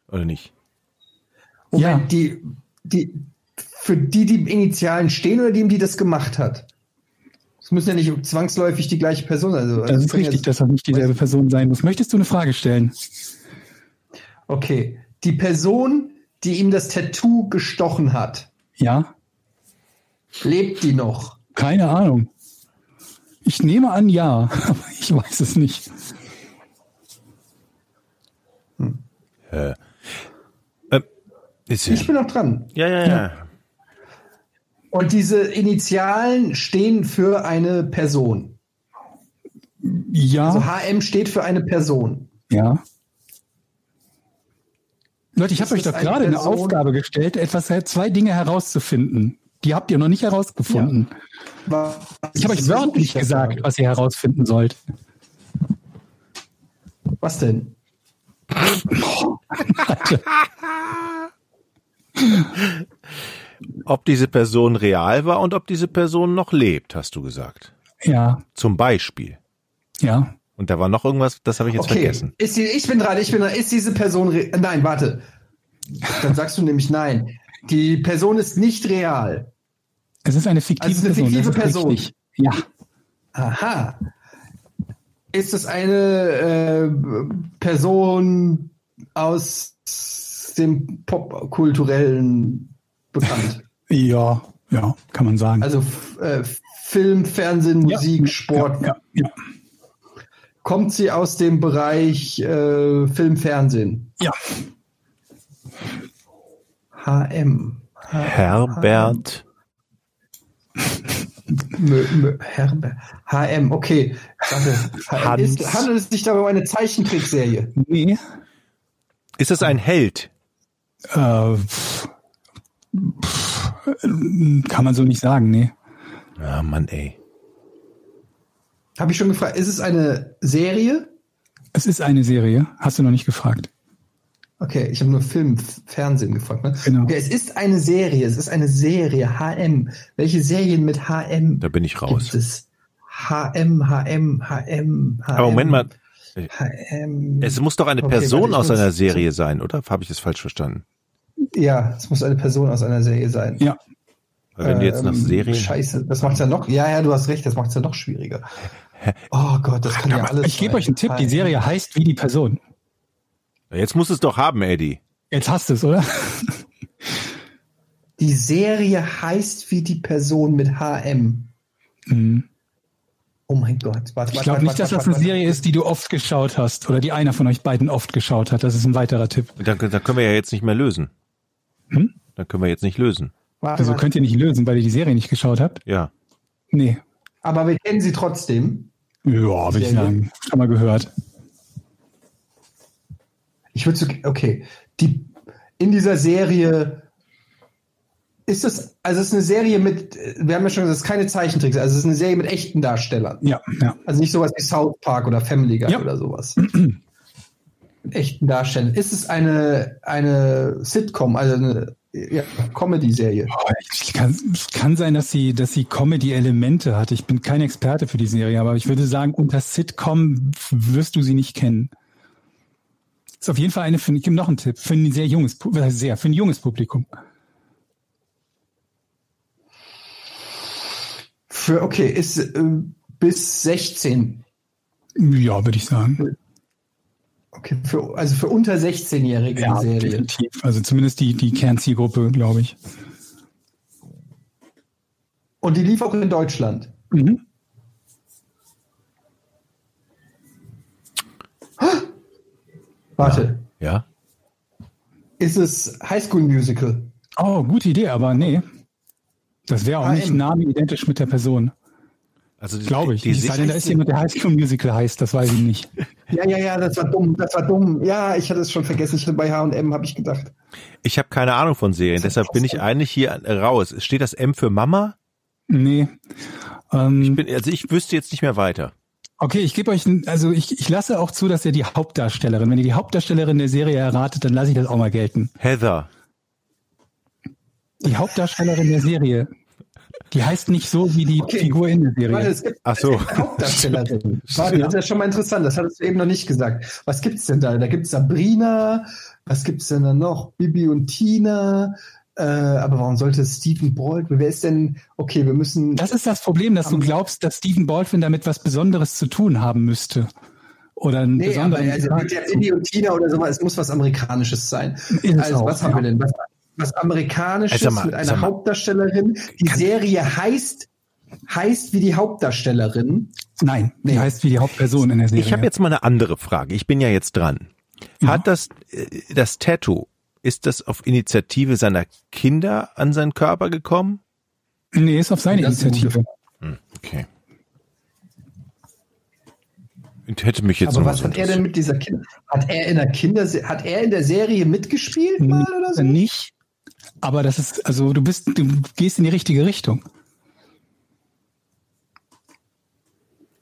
oder nicht? Moment, Ja. die, die, für die, die Initialen stehen oder die, die das gemacht hat? Es müssen ja nicht zwangsläufig die gleiche Person sein. Also, Das ist können ja- richtig, dass das nicht dieselbe Person sein muss. Möchtest du eine Frage stellen? Okay. Die Person, die ihm das Tattoo gestochen hat, Ja? lebt die noch? Keine Ahnung. Ich nehme an, ja, aber ich weiß es nicht. Äh, ähm, ist ja, Ich bin noch dran. ja, ja, ja. Und diese Initialen stehen für eine Person. Ja, Also HM steht für eine Person. ja. Leute, ich habe euch doch eine gerade eine Person? Aufgabe gestellt, etwas zwei Dinge herauszufinden. Die habt ihr noch nicht herausgefunden. Was Ich habe euch wörtlich gesagt, was ihr herausfinden sollt. Was denn? Ob diese Person real war und ob diese Person noch lebt, hast du gesagt. Ja, Zum Beispiel. ja. Und da war noch irgendwas, das habe ich jetzt Okay, vergessen. ist die, ich bin dran, ich bin dran. Ist diese Person Nein, warte. Dann sagst du nämlich nein. Die Person ist nicht real. Es ist eine fiktive Also es ist eine Person. fiktive das ist Person. richtig. Ja, Aha. Ist es eine äh, Person aus dem Popkulturellen bekannt? ja, ja, kann man sagen. Also äh, Film, Fernsehen, Ja, Musik, Sport. Ja, ja, Kommt sie aus dem Bereich äh, Film, Fernsehen? ja. HM. Herbert. Mö, mö, Herbert. HM, okay. Warte. Ist, handelt es sich dabei um eine Zeichentrickserie? Nee. Ist es ein Held? Äh, pff, kann man so nicht sagen, nee. Ah, Mann, ey. Habe ich schon gefragt. Ist es eine Serie? Es ist eine Serie, hast du noch nicht gefragt. Okay, ich habe nur Film, Fernsehen gefragt. Ne? Genau. Okay, es ist eine Serie. Es ist eine Serie. HM. Welche Serien mit HM Da bin ich gibt raus. es? HM, HM, HM, HM. Aber Moment mal, HM. es muss doch eine Okay, Person warte, aus einer Serie sein, oder? Habe ich das falsch verstanden? Ja, es muss eine Person aus einer Serie sein. Ja, Weil wenn du jetzt nach Ähm, Serien. Scheiße, das macht's ja noch. Ja, ja, du hast recht, das macht's ja noch schwieriger. Oh Gott, das kann ja alles. ich gebe euch einen Tipp, die Serie heißt wie die Person. Jetzt muss es doch haben, Eddie. Jetzt hast du es, oder? Die Serie heißt wie die Person mit HM. Mhm. Oh mein Gott, warte, Ich glaube nicht, dass das eine Serie ist, die du oft geschaut hast oder die einer von euch beiden oft geschaut hat. Das ist ein weiterer Tipp. Dann, dann können wir ja jetzt nicht mehr lösen. Hm? Dann können wir jetzt nicht lösen. Warte, Wieso warte. könnt ihr nicht lösen, weil ihr die Serie nicht geschaut habt? Ja. Nee. Aber wir kennen sie trotzdem. Ja, würde ich sagen. Schon mal gehört. Ich würde so, okay, die in dieser Serie ist es, also es ist eine Serie mit, wir haben ja schon gesagt, es ist keine Zeichentricks, also es ist eine Serie mit echten Darstellern. Ja, ja. Also nicht sowas wie South Park oder Family Guy Ja. oder sowas. echten Darstellern. Ist es eine, eine Sitcom, also eine ja, Comedy-Serie? Oh, ich kann, es kann sein, dass sie, dass sie Comedy-Elemente hat. Ich bin kein Experte für die Serie, aber ich würde sagen, unter Sitcom wirst du sie nicht kennen. Ist auf jeden Fall eine, für, ich gebe noch einen Tipp, für ein sehr junges, heißt sehr, für ein junges Publikum. Für, okay, ist äh, bis 16. Ja, würde ich sagen. Okay, für, also für unter 16-Jährige Ja, die Serie. definitiv. Also zumindest die, die Kernzielgruppe, glaube ich. Und die lief auch in Deutschland. Mhm. Warte, Ja? ist es High School Musical? Oh, gute Idee, aber nee. Das wäre auch HM. nicht namenidentisch mit der Person, Also glaube ich. Die, es sei denn, da ist jemand, der High School Musical heißt, das weiß ich nicht. Ja, ja, ja, das war dumm, das war dumm. Ja, ich hatte es schon vergessen. Ich bei H&M habe ich gedacht. ich habe keine Ahnung von Serien, deshalb bin ich eigentlich hier raus. Steht das M für Mama? Nee. Ähm, Bin, also ich wüsste jetzt nicht mehr weiter. Okay, ich gebe euch, ein, also ich, ich lasse auch zu, dass ihr die Hauptdarstellerin, wenn ihr die Hauptdarstellerin der Serie erratet, dann lasse ich das auch mal gelten. Heather. Die Hauptdarstellerin der Serie, die heißt nicht so wie die Okay. Figur in der Serie. Warte, es gibt Ach so. eine Hauptdarstellerin. Warte, das ist ja schon mal interessant. Das hattest du eben noch nicht gesagt. Was gibt's denn da? Da gibt's Sabrina. Was gibt's denn da noch? Bibi und Tina. Äh, aber warum sollte Stephen Baldwin? Wer ist denn? Okay, wir müssen. Das ist das Problem, dass du glaubst, dass Stephen Baldwin damit was Besonderes zu tun haben müsste. Oder einen Nee, aber besonderen also mit der Bibi und Tina oder so, es muss was Amerikanisches sein. Ist Also, auch, was haben ja. wir denn? Was, was Amerikanisches Also, mal, mit einer. Hauptdarstellerin. Die Serie heißt, heißt wie die Hauptdarstellerin. Nein, die Nee. heißt wie die Hauptperson in der Serie. Ich habe jetzt mal eine andere Frage. Ich bin ja jetzt dran. Hat das, äh, das Tattoo, ist das auf Initiative seiner Kinder an seinen Körper gekommen? Nee, ist auf seine Das Initiative. Okay. Und hätte mich jetzt Aber noch was hat er denn mit dieser Kinder? Hat er in der Kinder hat er in der Serie mitgespielt mal oder so? Nicht. Aber das ist, also du bist, du gehst in die richtige Richtung.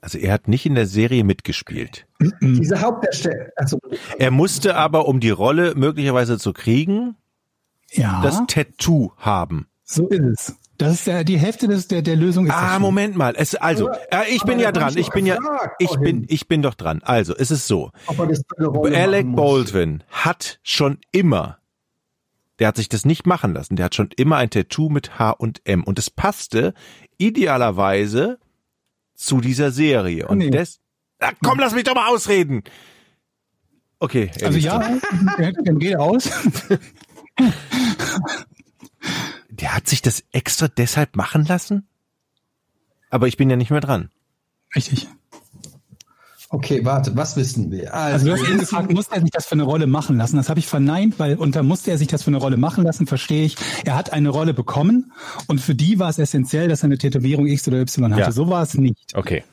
Also er hat nicht in der Serie mitgespielt. Diese Hauptdarsteller. Also, Er musste aber, um die Rolle möglicherweise zu kriegen, Ja, das Tattoo haben. so ist es. Das ist ja die Hälfte des, der, der Lösung ist Ah. Moment mal. Es, also, äh, ich aber bin ja dran. ich bin ja, ich bin, ich bin doch dran. Also, es ist so. Alec. Baldwin hat schon immer, der hat sich das nicht machen lassen, der hat schon immer ein Tattoo mit H und M und es passte idealerweise zu dieser Serie. Und Nee. des, ah, komm, lass mich doch mal ausreden. Okay. Also ja, dann rede aus. Der hat sich das extra deshalb machen lassen? Aber ich bin ja nicht mehr dran. Richtig. Okay, warte, was wissen wir? Also du hast wir eben wissen- gefragt, musste er sich das für eine Rolle machen lassen? Das habe ich verneint, weil unter musste er sich das für eine Rolle machen lassen, verstehe ich. Er hat eine Rolle bekommen und für die war es essentiell, dass er eine Tätowierung X oder Y hatte. Ja. So war es nicht. Okay.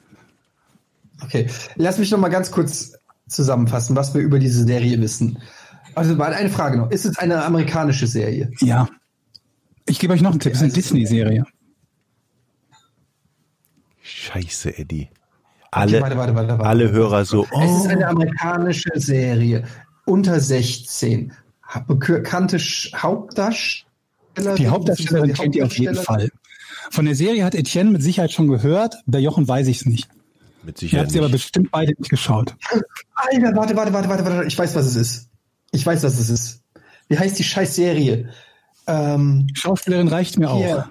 Okay, lass mich noch mal ganz kurz zusammenfassen, was wir über diese Serie wissen. Also war eine Frage noch. Ist es eine amerikanische Serie? Ja. Ich gebe euch noch einen Tipp. Es ist eine also- Disney-Serie. Scheiße, Eddie. Alle, warte, warte, warte, warte. alle Hörer so, Es ist oh, eine amerikanische Serie. Unter 16. Ha- Bekannte Sch- Hauptdarsteller. Die Hauptdarstellerin kennt ihr auf jeden Fall. Von der Serie hat Etienne mit Sicherheit schon gehört. Bei Jochen weiß ich es nicht. mit Ihr Sicherheit habt sie aber bestimmt beide nicht geschaut. Alter, warte, warte, warte, warte, warte. Ich weiß, was es ist. Ich weiß, was es ist. Wie heißt die scheiß Serie? Ähm, Schauspielerin reicht mir auch.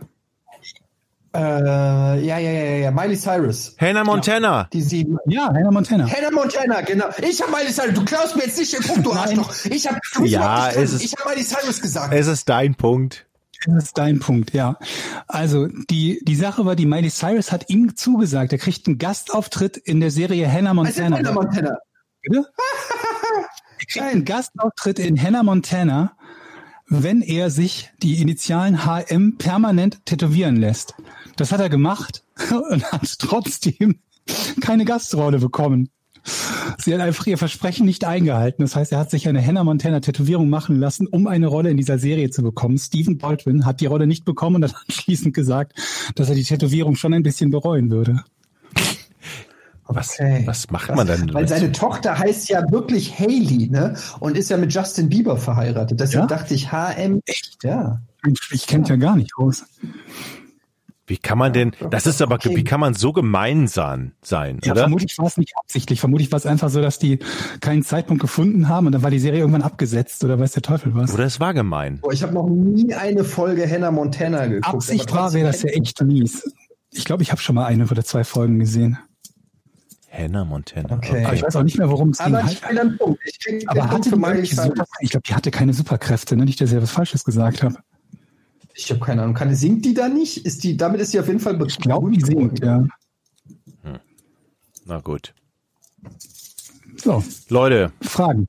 Äh, ja, ja, ja, ja, ja. Miley Cyrus. Hannah Montana. Die sieben. Ja, Hannah Montana. Hannah Montana, genau. Ich habe Miley Cyrus. Du klaust mir jetzt nicht den Punkt, du Arschloch. Ich habe Ja, es ist- ich habe Miley Cyrus gesagt. Es ist dein Punkt. Das ist dein Punkt, ja. Also die, die Sache war, die Miley Cyrus hat ihm zugesagt, er kriegt einen Gastauftritt in der Serie Hannah Also Montana. Hannah Montana. Bitte? Er kriegt einen Gastauftritt in Hannah Montana, wenn er sich die Initialen HM permanent tätowieren lässt. Das hat er gemacht und hat trotzdem keine Gastrolle bekommen. Sie hat einfach ihr Versprechen nicht eingehalten. Das heißt, er hat sich eine Hannah Montana Tätowierung machen lassen, um eine Rolle in dieser Serie zu bekommen. Stephen Baldwin hat die Rolle nicht bekommen und hat anschließend gesagt, dass er die Tätowierung schon ein bisschen bereuen würde. Was, Okay. was macht man dann? Weil seine Tochter heißt ja wirklich Haley, ne? Und ist ja mit Justin Bieber verheiratet. Deshalb Ja? dachte ich HM. Echt? Ja. Ich kenne ja gar nicht aus. Wie kann man denn, das ist aber, Okay. wie kann man so gemeinsam sein, Ja, oder? vermutlich war es nicht absichtlich. Vermutlich war es einfach so, dass die keinen Zeitpunkt gefunden haben und dann war die Serie irgendwann abgesetzt oder weiß der Teufel was. Oder es war gemein. Boah, ich habe noch nie eine Folge Hannah Montana geguckt. Absicht war, wäre das ja echt mies. Ich glaube, ich habe schon mal eine oder zwei Folgen gesehen. Hannah Montana. Okay. Aber ich weiß auch nicht mehr, worum es ging. Aber ich will einen Punkt. Ich krieg Aber Punkt hatte für die Cyrus. Super, ich glaube, die hatte keine Superkräfte, ne? Nicht, dass ich was Falsches gesagt habe. Ich habe keine Ahnung. Kann, singt die da nicht? Ist die, damit ist sie auf jeden Fall Ich glaube, die singt, ja. Na gut. So, Leute, Fragen.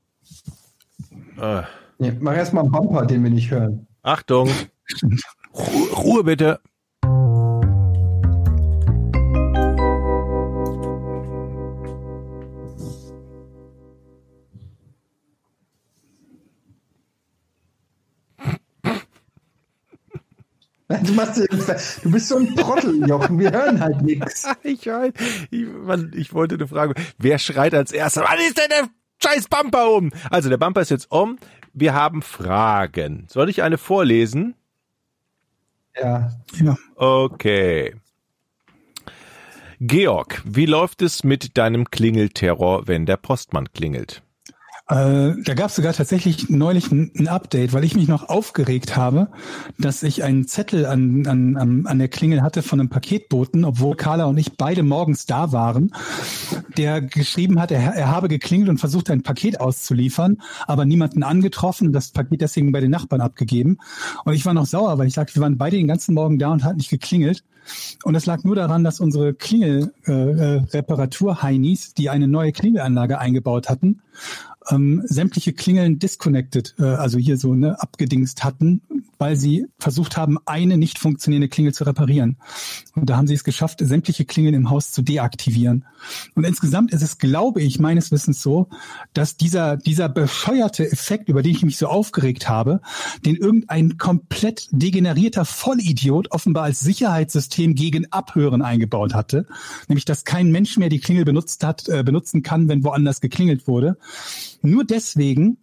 äh, Nee, mach erst mal einen Bumper, den wir nicht hören. Achtung. Ruhe, Ruhe bitte. Du, machst, du bist so ein Trottel, Jochen. Wir hören halt nichts. Ich, weiß, ich, Mann, ich wollte eine Frage. Wer schreit als erster? Wann ist denn der scheiß Bumper um? Also der Bumper ist jetzt um. Wir haben Fragen. Soll ich eine vorlesen? Ja. Ja. Okay. Georg, wie läuft es mit deinem Klingelterror, wenn der Postmann klingelt? Äh, da gab es sogar tatsächlich neulich ein, ein Update, weil ich mich noch aufgeregt habe, dass ich einen Zettel an, an, an, an der Klingel hatte von einem Paketboten, obwohl Carla und ich beide morgens da waren, der geschrieben hat, er, er habe geklingelt und versucht, ein Paket auszuliefern, aber niemanden angetroffen, das Paket deswegen bei den Nachbarn abgegeben. Und ich war noch sauer, weil ich sagte, wir waren beide den ganzen Morgen da und hat nicht geklingelt. Und es lag nur daran, dass unsere Klingel-Reparatur-Heinis, äh, die eine neue Klingelanlage eingebaut hatten, ähm, sämtliche Klingeln disconnected, äh, also hier so ne, abgedingst hatten, weil sie versucht haben, eine nicht funktionierende Klingel zu reparieren. Und da haben sie es geschafft, sämtliche Klingeln im Haus zu deaktivieren. Und insgesamt ist es, glaube ich, meines Wissens so, dass dieser, dieser bescheuerte Effekt, über den ich mich so aufgeregt habe, den irgendein komplett degenerierter Vollidiot offenbar als Sicherheitssystem gegen Abhören eingebaut hatte. Nämlich, dass kein Mensch mehr die Klingel benutzt hat, äh, benutzen kann, wenn woanders geklingelt wurde. Nur deswegen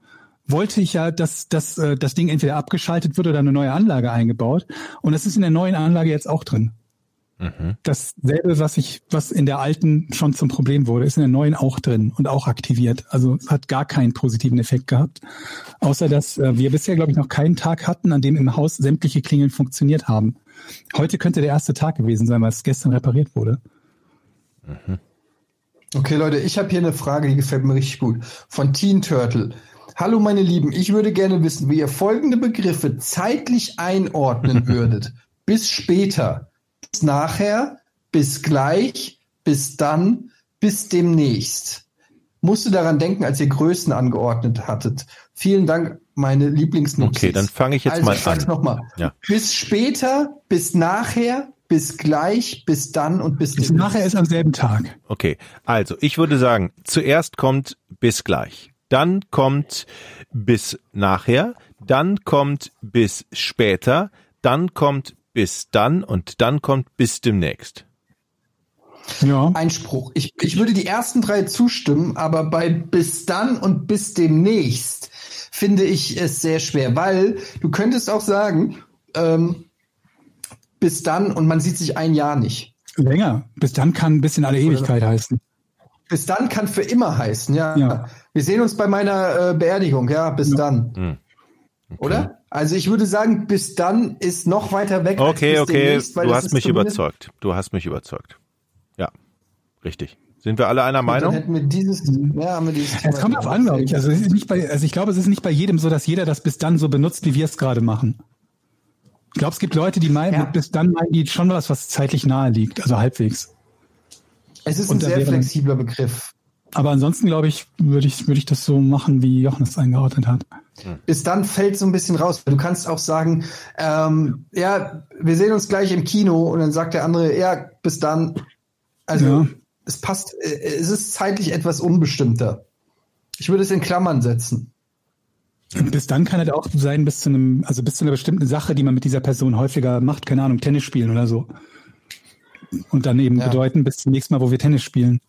wollte ich ja, dass, dass äh, das Ding entweder abgeschaltet wird oder eine neue Anlage eingebaut. Und das ist in der neuen Anlage jetzt auch drin. Mhm. Dasselbe, was ich, was in der alten schon zum Problem wurde, ist in der neuen auch drin und auch aktiviert. Also es hat gar keinen positiven Effekt gehabt. Außer dass äh, wir bisher, glaube ich, noch keinen Tag hatten, an dem im Haus sämtliche Klingeln funktioniert haben. Heute könnte der erste Tag gewesen sein, weil es gestern repariert wurde. Okay, Leute, ich habe hier eine Frage, die gefällt mir richtig gut. Von Teen Turtle. Hallo, meine Lieben, ich würde gerne wissen, wie ihr folgende Begriffe zeitlich einordnen würdet. bis später, bis nachher, bis gleich, bis dann, bis demnächst. Musste daran denken, als ihr Größen angeordnet hattet. Vielen Dank, meine Lieblingsnotiz. Okay, dann fange ich jetzt also, mal ich an. Noch mal. Ja. Bis später, bis nachher, bis gleich, bis dann und bis demnächst. nachher ist am selben Tag. Okay, also ich würde sagen, zuerst kommt bis gleich, dann kommt bis nachher, dann kommt bis später, dann kommt bis dann und dann kommt bis demnächst. Ja. Einspruch. Ich, ich würde die ersten drei zustimmen, aber bei bis dann und bis demnächst finde ich es sehr schwer, weil du könntest auch sagen, ähm, bis dann und man sieht sich ein Jahr nicht. Länger. Bis dann kann bis in alle Ewigkeit heißen. Bis dann kann für immer heißen, ja. Ja. Wir sehen uns bei meiner äh, Beerdigung, ja, bis dann. Hm. Oder? Also ich würde sagen, bis dann ist noch weiter weg. Okay, als bis okay, demnächst, weil du hast mich überzeugt. Du hast mich überzeugt. Ja, richtig. Sind wir alle einer Dann Meinung? hätten wir dieses, ja, haben wir dieses Es kommt drauf an, glaube ich. Also, es ist nicht bei, also ich glaube, es ist nicht bei jedem so, dass jeder das bis dann so benutzt, wie wir es gerade machen. Ich glaube, es gibt Leute, die meinen, Ja. bis dann meinen die schon was, was zeitlich nahe liegt, also halbwegs. Es ist Und ein sehr flexibler Begriff. Aber ansonsten, glaube ich, würde ich, würde ich das so machen, wie Jochen es eingeordnet hat. bis dann fällt so ein bisschen raus. Du kannst auch sagen, ähm, ja, wir sehen uns gleich im Kino und dann sagt der andere, ja, bis dann. Also Ja. es passt, äh, es ist zeitlich etwas unbestimmter. Ich würde es in Klammern setzen. Bis dann kann es auch sein, bis zu einem, also bis zu einer bestimmten Sache, die man mit dieser Person häufiger macht, keine Ahnung, Tennis spielen oder so. Und dann eben Ja. bedeuten, bis zum nächsten Mal, wo wir Tennis spielen.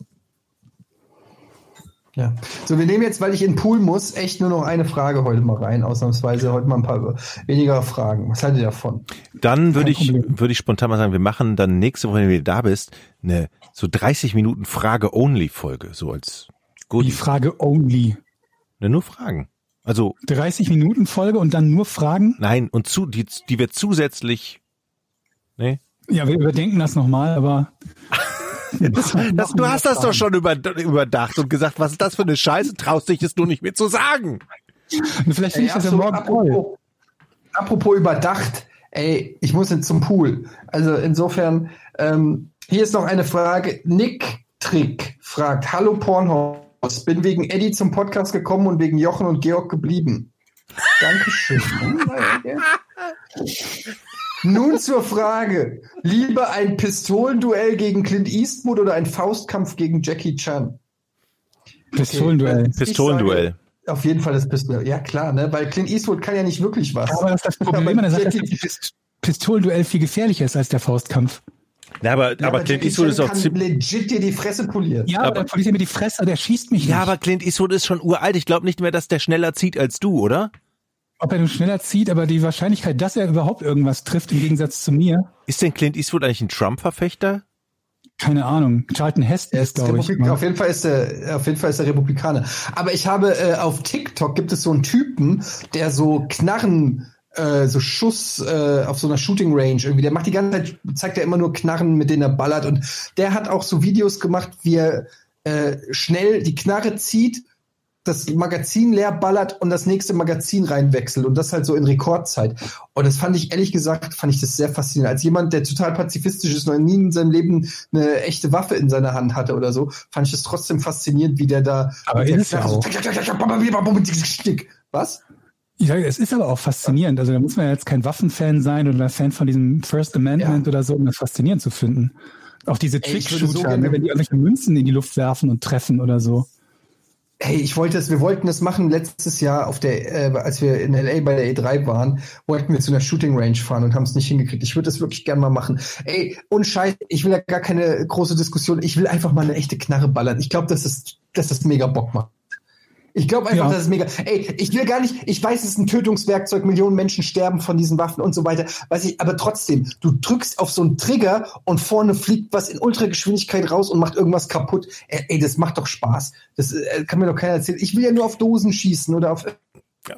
Ja. So, wir nehmen jetzt, weil ich in den Pool muss, echt nur noch eine Frage heute mal rein, ausnahmsweise heute mal ein paar weniger Fragen. Was haltet ihr davon? Dann würde ich, würde ich spontan mal sagen, wir machen dann nächste Woche, wenn du wieder da bist, eine so 30 Minuten Frage-Only-Folge, so als Die gut. Frage only. Ne, nur Fragen. Also, 30 Minuten Folge und dann nur Fragen? nein, und zu, die, die wir zusätzlich, ne? Ja, wir überdenken das nochmal, aber. Das, das, du hast das doch schon über, überdacht und gesagt, was ist das für eine Scheiße, traust dich es nur nicht mehr zu sagen. Vielleicht finde ich das ja morgen apropos, apropos überdacht, ey, ich muss jetzt zum Pool. Also insofern, ähm, hier ist noch eine Frage. Nick Trick fragt, hallo Pornhaus, bin wegen Eddie zum Podcast gekommen und wegen Jochen und Georg geblieben. Dankeschön. Nun zur Frage. Lieber ein Pistolenduell gegen Clint Eastwood oder ein Faustkampf gegen Jackie Chan? Pistolenduell. Ich Pistolenduell. Auf jeden Fall das Pistolenduell. Ja klar, ne? Weil Clint Eastwood kann ja nicht wirklich was. Aber das ist das Problem an der Sache, dass Pist Pistolenduell viel gefährlicher ist als der Faustkampf. Na, aber, Ja, aber Clint Eastwood ist auch kann ziemlich. legit dir die Fresse polieren. Ja, aber der poliert mir die Fresse, der schießt mich Ja, nicht. aber Clint Eastwood ist schon uralt. Ich glaube nicht mehr, dass der schneller zieht als du, oder? Ob er nun schneller zieht, aber die Wahrscheinlichkeit, dass er überhaupt irgendwas trifft, im Gegensatz zu mir, Ist denn Clint Eastwood eigentlich ein Trump-Verfechter? keine Ahnung. Charlton Heston ist, ist glaube ich. Auf jeden Fall ist er, auf jeden Fall ist er Republikaner. Aber ich habe äh, auf TikTok gibt es so einen Typen, der so Knarren, äh, so Schuss äh, auf so einer Shooting Range irgendwie. Der macht die ganze Zeit, zeigt er immer nur Knarren, mit denen er ballert. Und der hat auch so Videos gemacht, wie er äh, schnell die Knarre zieht, das Magazin leer ballert und das nächste Magazin reinwechselt und das halt so in Rekordzeit. Und das fand ich ehrlich gesagt, fand ich das sehr faszinierend. Als jemand, der total pazifistisch ist, noch nie in seinem Leben eine echte Waffe in seiner Hand hatte oder so, fand ich das trotzdem faszinierend, wie der da. Aber mit der ist ja Knarre so auch. Was? Ja, es ist aber auch faszinierend. Also da muss man ja jetzt kein Waffenfan sein oder Fan von diesem First Amendment Ja. oder so, um das faszinierend zu finden. Auch diese so Trickshooter, gerne- ne, wenn die irgendwelche Münzen in die Luft werfen und treffen oder so. Hey, ich wollte es, wir wollten das machen letztes Jahr auf der, äh, als wir in LA bei der E3 waren, wollten wir zu einer Shooting Range fahren und haben es nicht hingekriegt. Ich würde das wirklich gerne mal machen. Ey, ohne Scheiß, ich will ja gar keine große Diskussion. Ich will einfach mal eine echte Knarre ballern. Ich glaube, dass es, dass das mega Bock macht. Ich glaube einfach, Ja. dass es mega. Ey, ich will gar nicht, ich weiß, es ist ein Tötungswerkzeug, Millionen Menschen sterben von diesen Waffen und so weiter. Weiß ich, aber trotzdem, du drückst auf so einen Trigger und vorne fliegt was in Ultrageschwindigkeit raus und macht irgendwas kaputt. Ey, ey das macht doch Spaß. Das äh, kann mir doch keiner erzählen. Ich will ja nur auf Dosen schießen oder auf.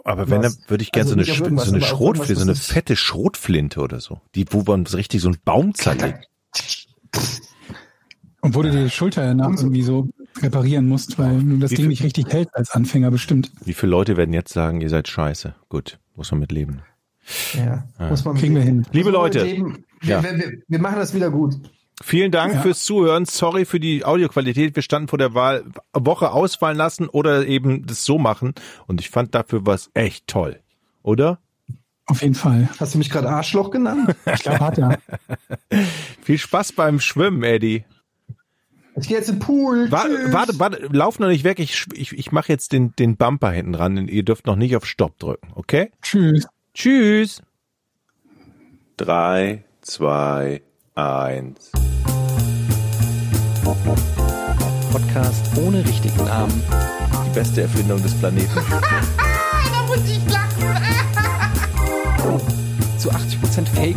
Aber wenn, dann würde ich gerne Also so eine, so eine Schrotflinte, so eine ist- fette Schrotflinte oder so. Die, wo man richtig so einen Baum zerlegt. Und du die Schulter danach irgendwie so reparieren musst, weil du das Wie Ding nicht richtig hält als Anfänger bestimmt. Wie viele Leute werden jetzt sagen, ihr seid scheiße? Gut, muss man mit leben. Ja, muss man Kriegen wir hin. Liebe Leute, mitleben. ja. Wir, wir, wir machen das wieder gut. Vielen Dank Ja. fürs Zuhören. Sorry für die Audioqualität. Wir standen vor der Wahl, Woche ausfallen lassen oder eben das so machen. Und ich fand dafür was echt toll. Oder? Auf jeden Fall. Hast du mich gerade Arschloch genannt? Ich glaube, hat er. Viel Spaß beim Schwimmen, Eddie. Ich gehe jetzt in den Pool. Wa Tschüss. warte, warte, lauf noch nicht weg. Ich, ich, ich mache jetzt den, den Bumper hinten ran. Ihr dürft noch nicht auf Stopp drücken, okay? Tschüss. Tschüss. Drei, zwei, eins. Podcast ohne richtigen Namen. Die beste Erfindung des Planeten. Da muss ich lachen. Zu 80% Fake.